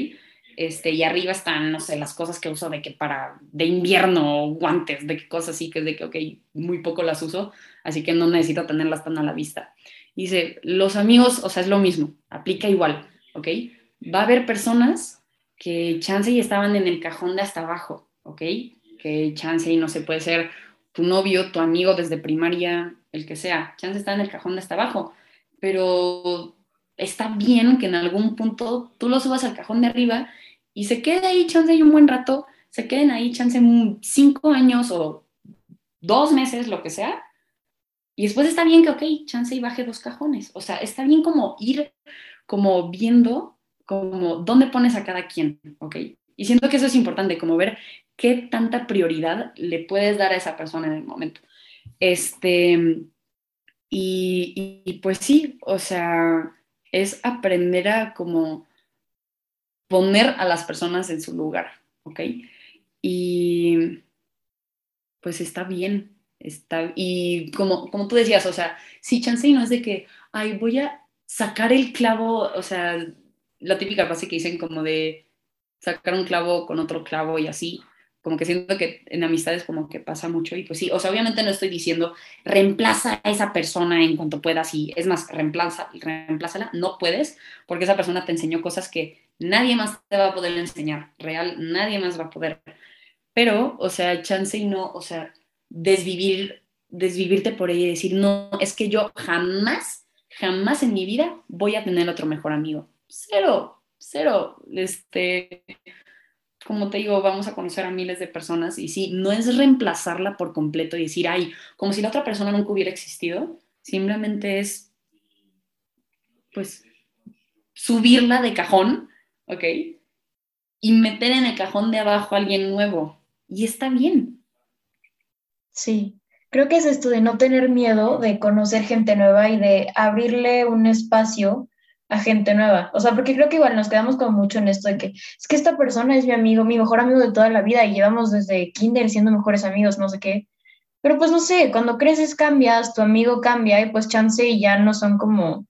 S2: Este, y arriba están, no sé, las cosas que uso de que para, de invierno, guantes, de cosas así, que es de que, ok, muy poco las uso, así que no necesito tenerlas tan a la vista. Dice, los amigos, o sea, es lo mismo, aplica igual, ¿ok? Va a haber personas que chance y estaban en el cajón de hasta abajo, ¿ok? Que chance y no se puede ser tu novio, tu amigo desde primaria, el que sea, chance está en el cajón de hasta abajo, pero está bien que en algún punto tú lo subas al cajón de arriba y se quede ahí chance y un buen rato, se queden ahí chance cinco años o dos meses, lo que sea, y después está bien que, ok, chance y baje dos cajones. O sea, está bien como ir como viendo como dónde pones a cada quien, ¿ok? Y siento que eso es importante, como ver qué tanta prioridad le puedes dar a esa persona en el momento. Este, y, y pues sí, o sea, es aprender a como poner a las personas en su lugar, ¿ok? Y pues está bien, está, y como, como tú decías, o sea, sí, chance no es de que, ay, voy a sacar el clavo, o sea, la típica frase que dicen como de sacar un clavo con otro clavo y así, como que siento que en amistades como que pasa mucho y pues sí, o sea, obviamente no estoy diciendo reemplaza a esa persona en cuanto puedas y es más, reemplaza, reemplázala, no puedes porque esa persona te enseñó cosas que nadie más te va a poder enseñar, real, nadie más va a poder. Pero, o sea, chance y no, o sea, desvivir, desvivirte por ella y decir, no, es que yo jamás, jamás en mi vida voy a tener otro mejor amigo. Cero, cero. Este, como te digo, vamos a conocer a miles de personas y sí, no es reemplazarla por completo y decir, ay, como si la otra persona nunca hubiera existido, simplemente es, pues, subirla de cajón, ¿ok? Y meter en el cajón de abajo a alguien nuevo. Y está bien.
S1: Sí, creo que es esto de no tener miedo de conocer gente nueva y de abrirle un espacio a gente nueva. O sea, porque creo que igual nos quedamos con mucho en esto de que es que esta persona es mi amigo, mi mejor amigo de toda la vida y llevamos desde kinder siendo mejores amigos, no sé qué. Pero pues no sé, cuando creces cambias, tu amigo cambia y pues chance y ya no son como,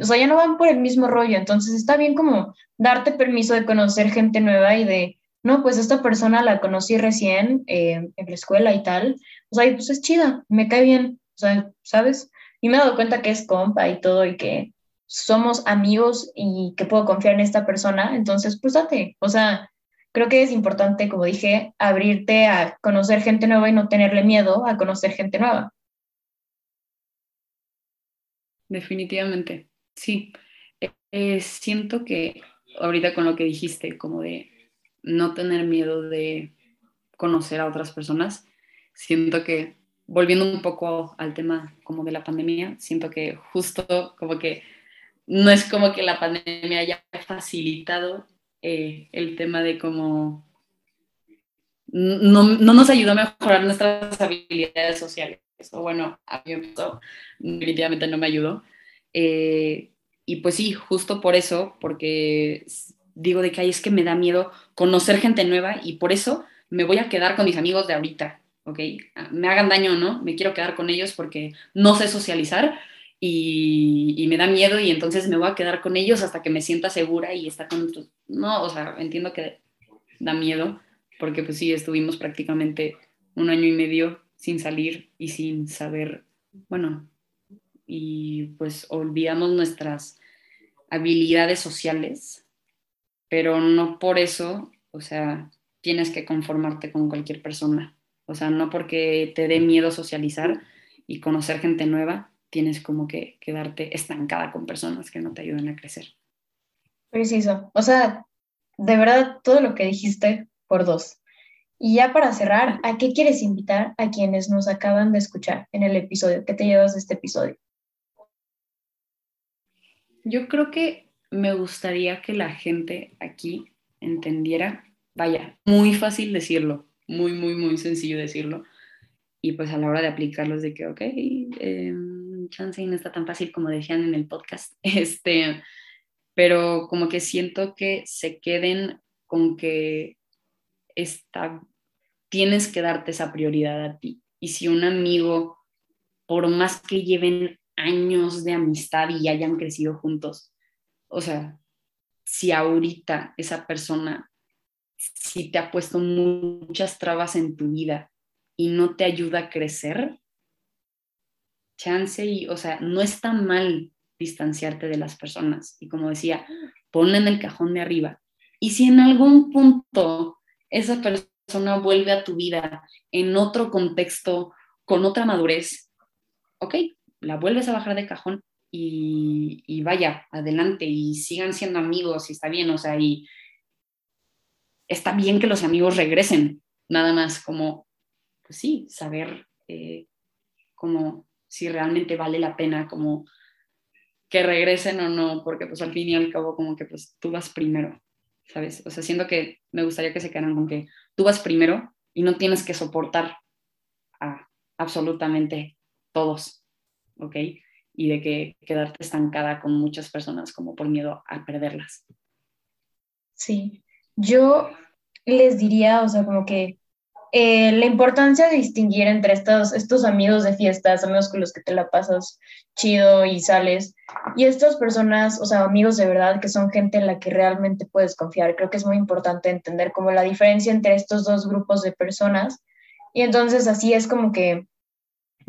S1: o sea, ya no van por el mismo rollo. Entonces está bien como darte permiso de conocer gente nueva y de, no, pues esta persona la conocí recién eh, en la escuela y tal. O sea, pues es chida, me cae bien, o sea, ¿sabes? Y me he dado cuenta que es compa y todo y que somos amigos y que puedo confiar en esta persona, entonces pues date. O sea, creo que es importante, como dije, abrirte a conocer gente nueva y no tenerle miedo a conocer gente nueva.
S2: Definitivamente, sí. Eh, siento que ahorita con lo que dijiste, como de no tener miedo de conocer a otras personas, siento que volviendo un poco al tema como de la pandemia, siento que justo como que no es como que la pandemia haya facilitado eh, el tema de cómo no, nos ayudó a mejorar nuestras habilidades sociales. O bueno, a mí definitivamente no me ayudó. Eh, y pues sí, justo por eso, porque digo de que ahí es que me da miedo conocer gente nueva y por eso me voy a quedar con mis amigos de ahorita, ¿ok? Me hagan daño no, me quiero quedar con ellos porque no sé socializar, y, me da miedo y entonces me voy a quedar con ellos hasta que me sienta segura y está con otros. No, o sea, entiendo que da miedo porque pues sí, estuvimos prácticamente un año y medio sin salir y sin saber, bueno, y pues olvidamos nuestras habilidades sociales, pero no por eso, o sea, tienes que conformarte con cualquier persona. O sea, no porque te dé miedo socializar y conocer gente nueva, tienes como que quedarte estancada con personas que no te ayudan a crecer.
S1: Preciso. O sea, de verdad, todo lo que dijiste por dos. Y ya para cerrar, ¿a qué quieres invitar a quienes nos acaban de escuchar en el episodio? ¿Qué te llevas de este episodio?
S2: Yo creo que me gustaría que la gente aquí entendiera, vaya, muy fácil decirlo, muy, muy, muy sencillo decirlo, y pues a la hora de aplicarlos de que, ok, eh, chance no está tan fácil como decían en el podcast, este, pero como que siento que se queden con que está, tienes que darte esa prioridad a ti. Y si un amigo, por más que lleven años de amistad y hayan crecido juntos, o sea, si ahorita esa persona, si te ha puesto muchas trabas en tu vida y no te ayuda a crecer, chance y, o sea, no está mal distanciarte de las personas. Y como decía, ponle en el cajón de arriba. Y si en algún punto esa persona vuelve a tu vida en otro contexto, con otra madurez, ok, la vuelves a bajar de cajón y, vaya, adelante y sigan siendo amigos y está bien, o sea, y está bien que los amigos regresen, nada más como, pues sí, saber eh, cómo si realmente vale la pena como que regresen o no, porque pues al fin y al cabo como que pues tú vas primero, ¿sabes? O sea, siento que me gustaría que se quedaran con que tú vas primero y no tienes que soportar a absolutamente todos, ¿ok? Y de que quedarte estancada con muchas personas como por miedo a perderlas.
S1: Sí, yo les diría, o sea, como que eh, la importancia de distinguir entre estos, estos amigos de fiestas, amigos con los que te la pasas chido y sales, y estas personas, o sea, amigos de verdad, que son gente en la que realmente puedes confiar. Creo que es muy importante entender como la diferencia entre estos dos grupos de personas. Y entonces así es como que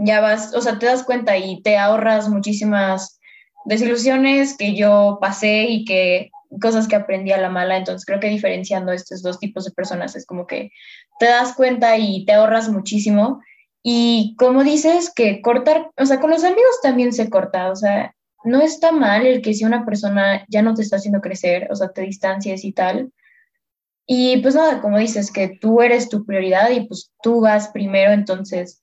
S1: ya vas, o sea, te das cuenta y te ahorras muchísimas desilusiones que yo pasé y que cosas que aprendí a la mala, entonces creo que diferenciando estos dos tipos de personas es como que te das cuenta y te ahorras muchísimo. Y como dices, que cortar, o sea, con los amigos también se corta, o sea, no está mal el que si una persona ya no te está haciendo crecer, o sea, te distancias y tal. Y pues nada, como dices, que tú eres tu prioridad y pues tú vas primero, entonces,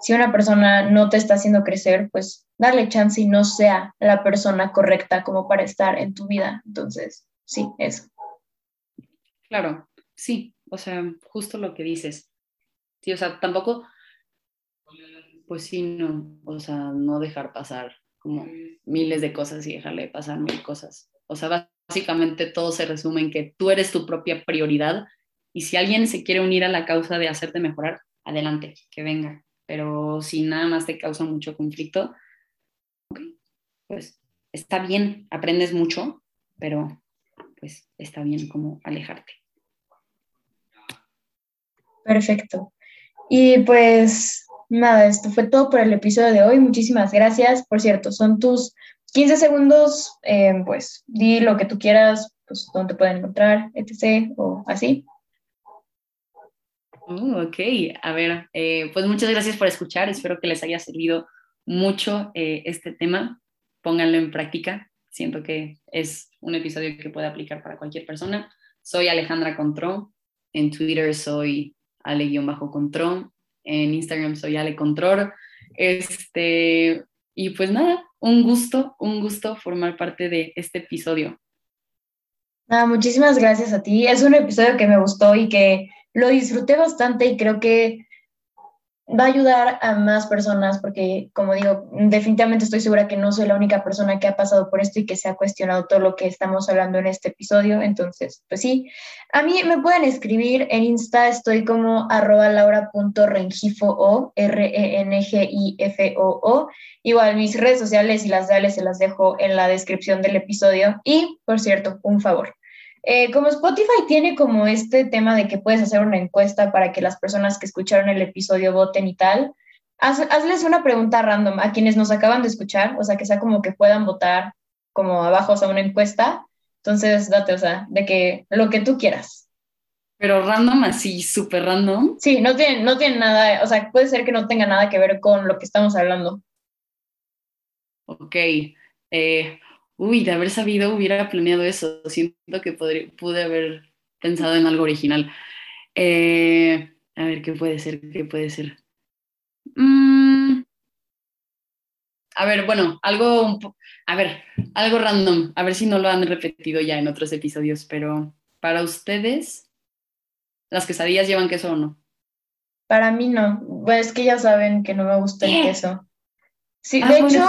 S1: si una persona no te está haciendo crecer, pues darle chance y no sea la persona correcta como para estar en tu vida. Entonces, sí, eso.
S2: Claro, sí, o sea, justo lo que dices. Sí, o sea, tampoco, pues sí, no, o sea, no dejar pasar como miles de cosas y dejarle pasar mil cosas. O sea, básicamente todo se resume en que tú eres tu propia prioridad y si alguien se quiere unir a la causa de hacerte mejorar, adelante, que venga. Pero si nada más te causa mucho conflicto, pues está bien, aprendes mucho, pero pues está bien como alejarte.
S1: Perfecto. Y pues nada, esto fue todo por el episodio de hoy. Muchísimas gracias. Por cierto, son tus 15 segundos, eh, pues di lo que tú quieras, pues dónde pueden encontrar, etc. o así.
S2: Uh, ok, a ver, eh, pues muchas gracias por escuchar. Espero que les haya servido mucho eh, este tema pónganlo en práctica. Siento que es un episodio que puede aplicar para cualquier persona. Soy Alejandra Contrón. En Twitter soy Ale-Contrón. En Instagram soy Ale Control. Este, y pues nada, un gusto, un gusto formar parte de este episodio.
S1: Nada, muchísimas gracias a ti. Es un episodio que me gustó y que lo disfruté bastante y creo que va a ayudar a más personas porque, como digo, definitivamente estoy segura que no soy la única persona que ha pasado por esto y que se ha cuestionado todo lo que estamos hablando en este episodio. Entonces, pues sí, a mí me pueden escribir en Insta, estoy como arroba laura.rengifo, R-E-N-G-I-F-O-O. Igual mis redes sociales y las de se las dejo en la descripción del episodio. Y, por cierto, un favor eh, como Spotify tiene como este tema de que puedes hacer una encuesta para que las personas que escucharon el episodio voten y tal, hazles una pregunta random a quienes nos acaban de escuchar, o sea, que sea como que puedan votar como abajo, o sea, una encuesta. Entonces, date, o sea, de que lo que tú quieras.
S2: Pero random así, súper random.
S1: Sí, no tiene, no tiene nada, o sea, puede ser que no tenga nada que ver con lo que estamos hablando.
S2: Ok. Eh, uy, de haber sabido hubiera planeado eso. Siento que pude haber pensado en algo original. Eh, a ver, ¿qué puede ser? ¿Qué puede ser? Mm, a ver, bueno, algo, a ver, algo random. A ver si no lo han repetido ya en otros episodios, pero para ustedes, ¿las quesadillas llevan queso o no?
S1: Para mí no. Bueno, es que ya saben que no me gusta el queso. Sí, ah, de hecho,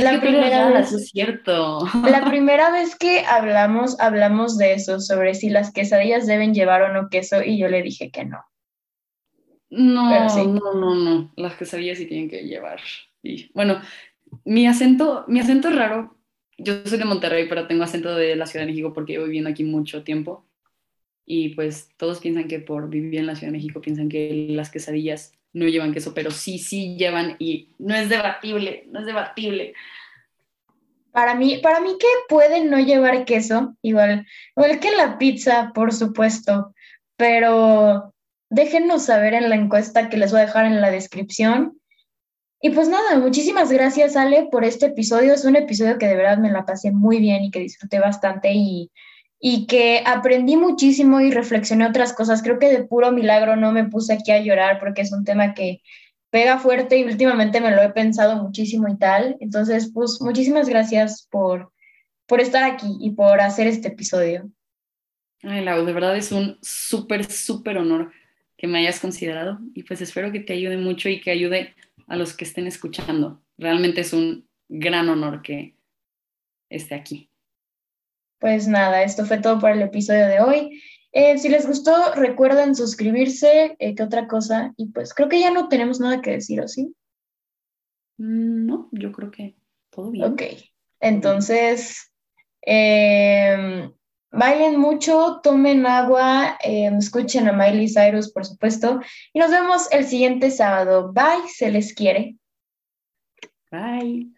S1: la primera vez,
S2: es cierto.
S1: La primera vez que hablamos, hablamos de eso, sobre si las quesadillas deben llevar o no queso, y yo le dije que no.
S2: No, no, no, no. Las quesadillas sí tienen que llevar. Y, bueno, mi acento, mi acento es raro. Yo soy de Monterrey, pero tengo acento de la Ciudad de México porque llevo viviendo aquí mucho tiempo. Y pues todos piensan que por vivir en la Ciudad de México piensan que las quesadillas no llevan queso, pero sí, sí llevan y no es debatible, no es debatible.
S1: Para mí, para mí que pueden no llevar queso, igual, igual que la pizza, por supuesto, pero déjenos saber en la encuesta que les voy a dejar en la descripción. Y pues nada, muchísimas gracias Ale por este episodio. Es un episodio que de verdad me la pasé muy bien y que disfruté bastante y y que aprendí muchísimo y reflexioné otras cosas. Creo que de puro milagro no me puse aquí a llorar porque es un tema que pega fuerte y últimamente me lo he pensado muchísimo y tal. Entonces, pues muchísimas gracias por, por estar aquí y por hacer este episodio.
S2: Ay, Lau, de verdad es un súper, súper honor que me hayas considerado y pues espero que te ayude mucho y que ayude a los que estén escuchando. Realmente es un gran honor que esté aquí.
S1: Pues nada, esto fue todo por el episodio de hoy. Eh, si les gustó, recuerden suscribirse, eh, ¿qué otra cosa? Y pues creo que ya no tenemos nada que decir, ¿o sí?
S2: Mm, no, yo creo que todo bien.
S1: Ok, entonces, em, bailen mucho, tomen agua, em, escuchen a Miley Cyrus, por supuesto, y nos vemos el siguiente sábado. Bye, se les quiere.
S2: Bye.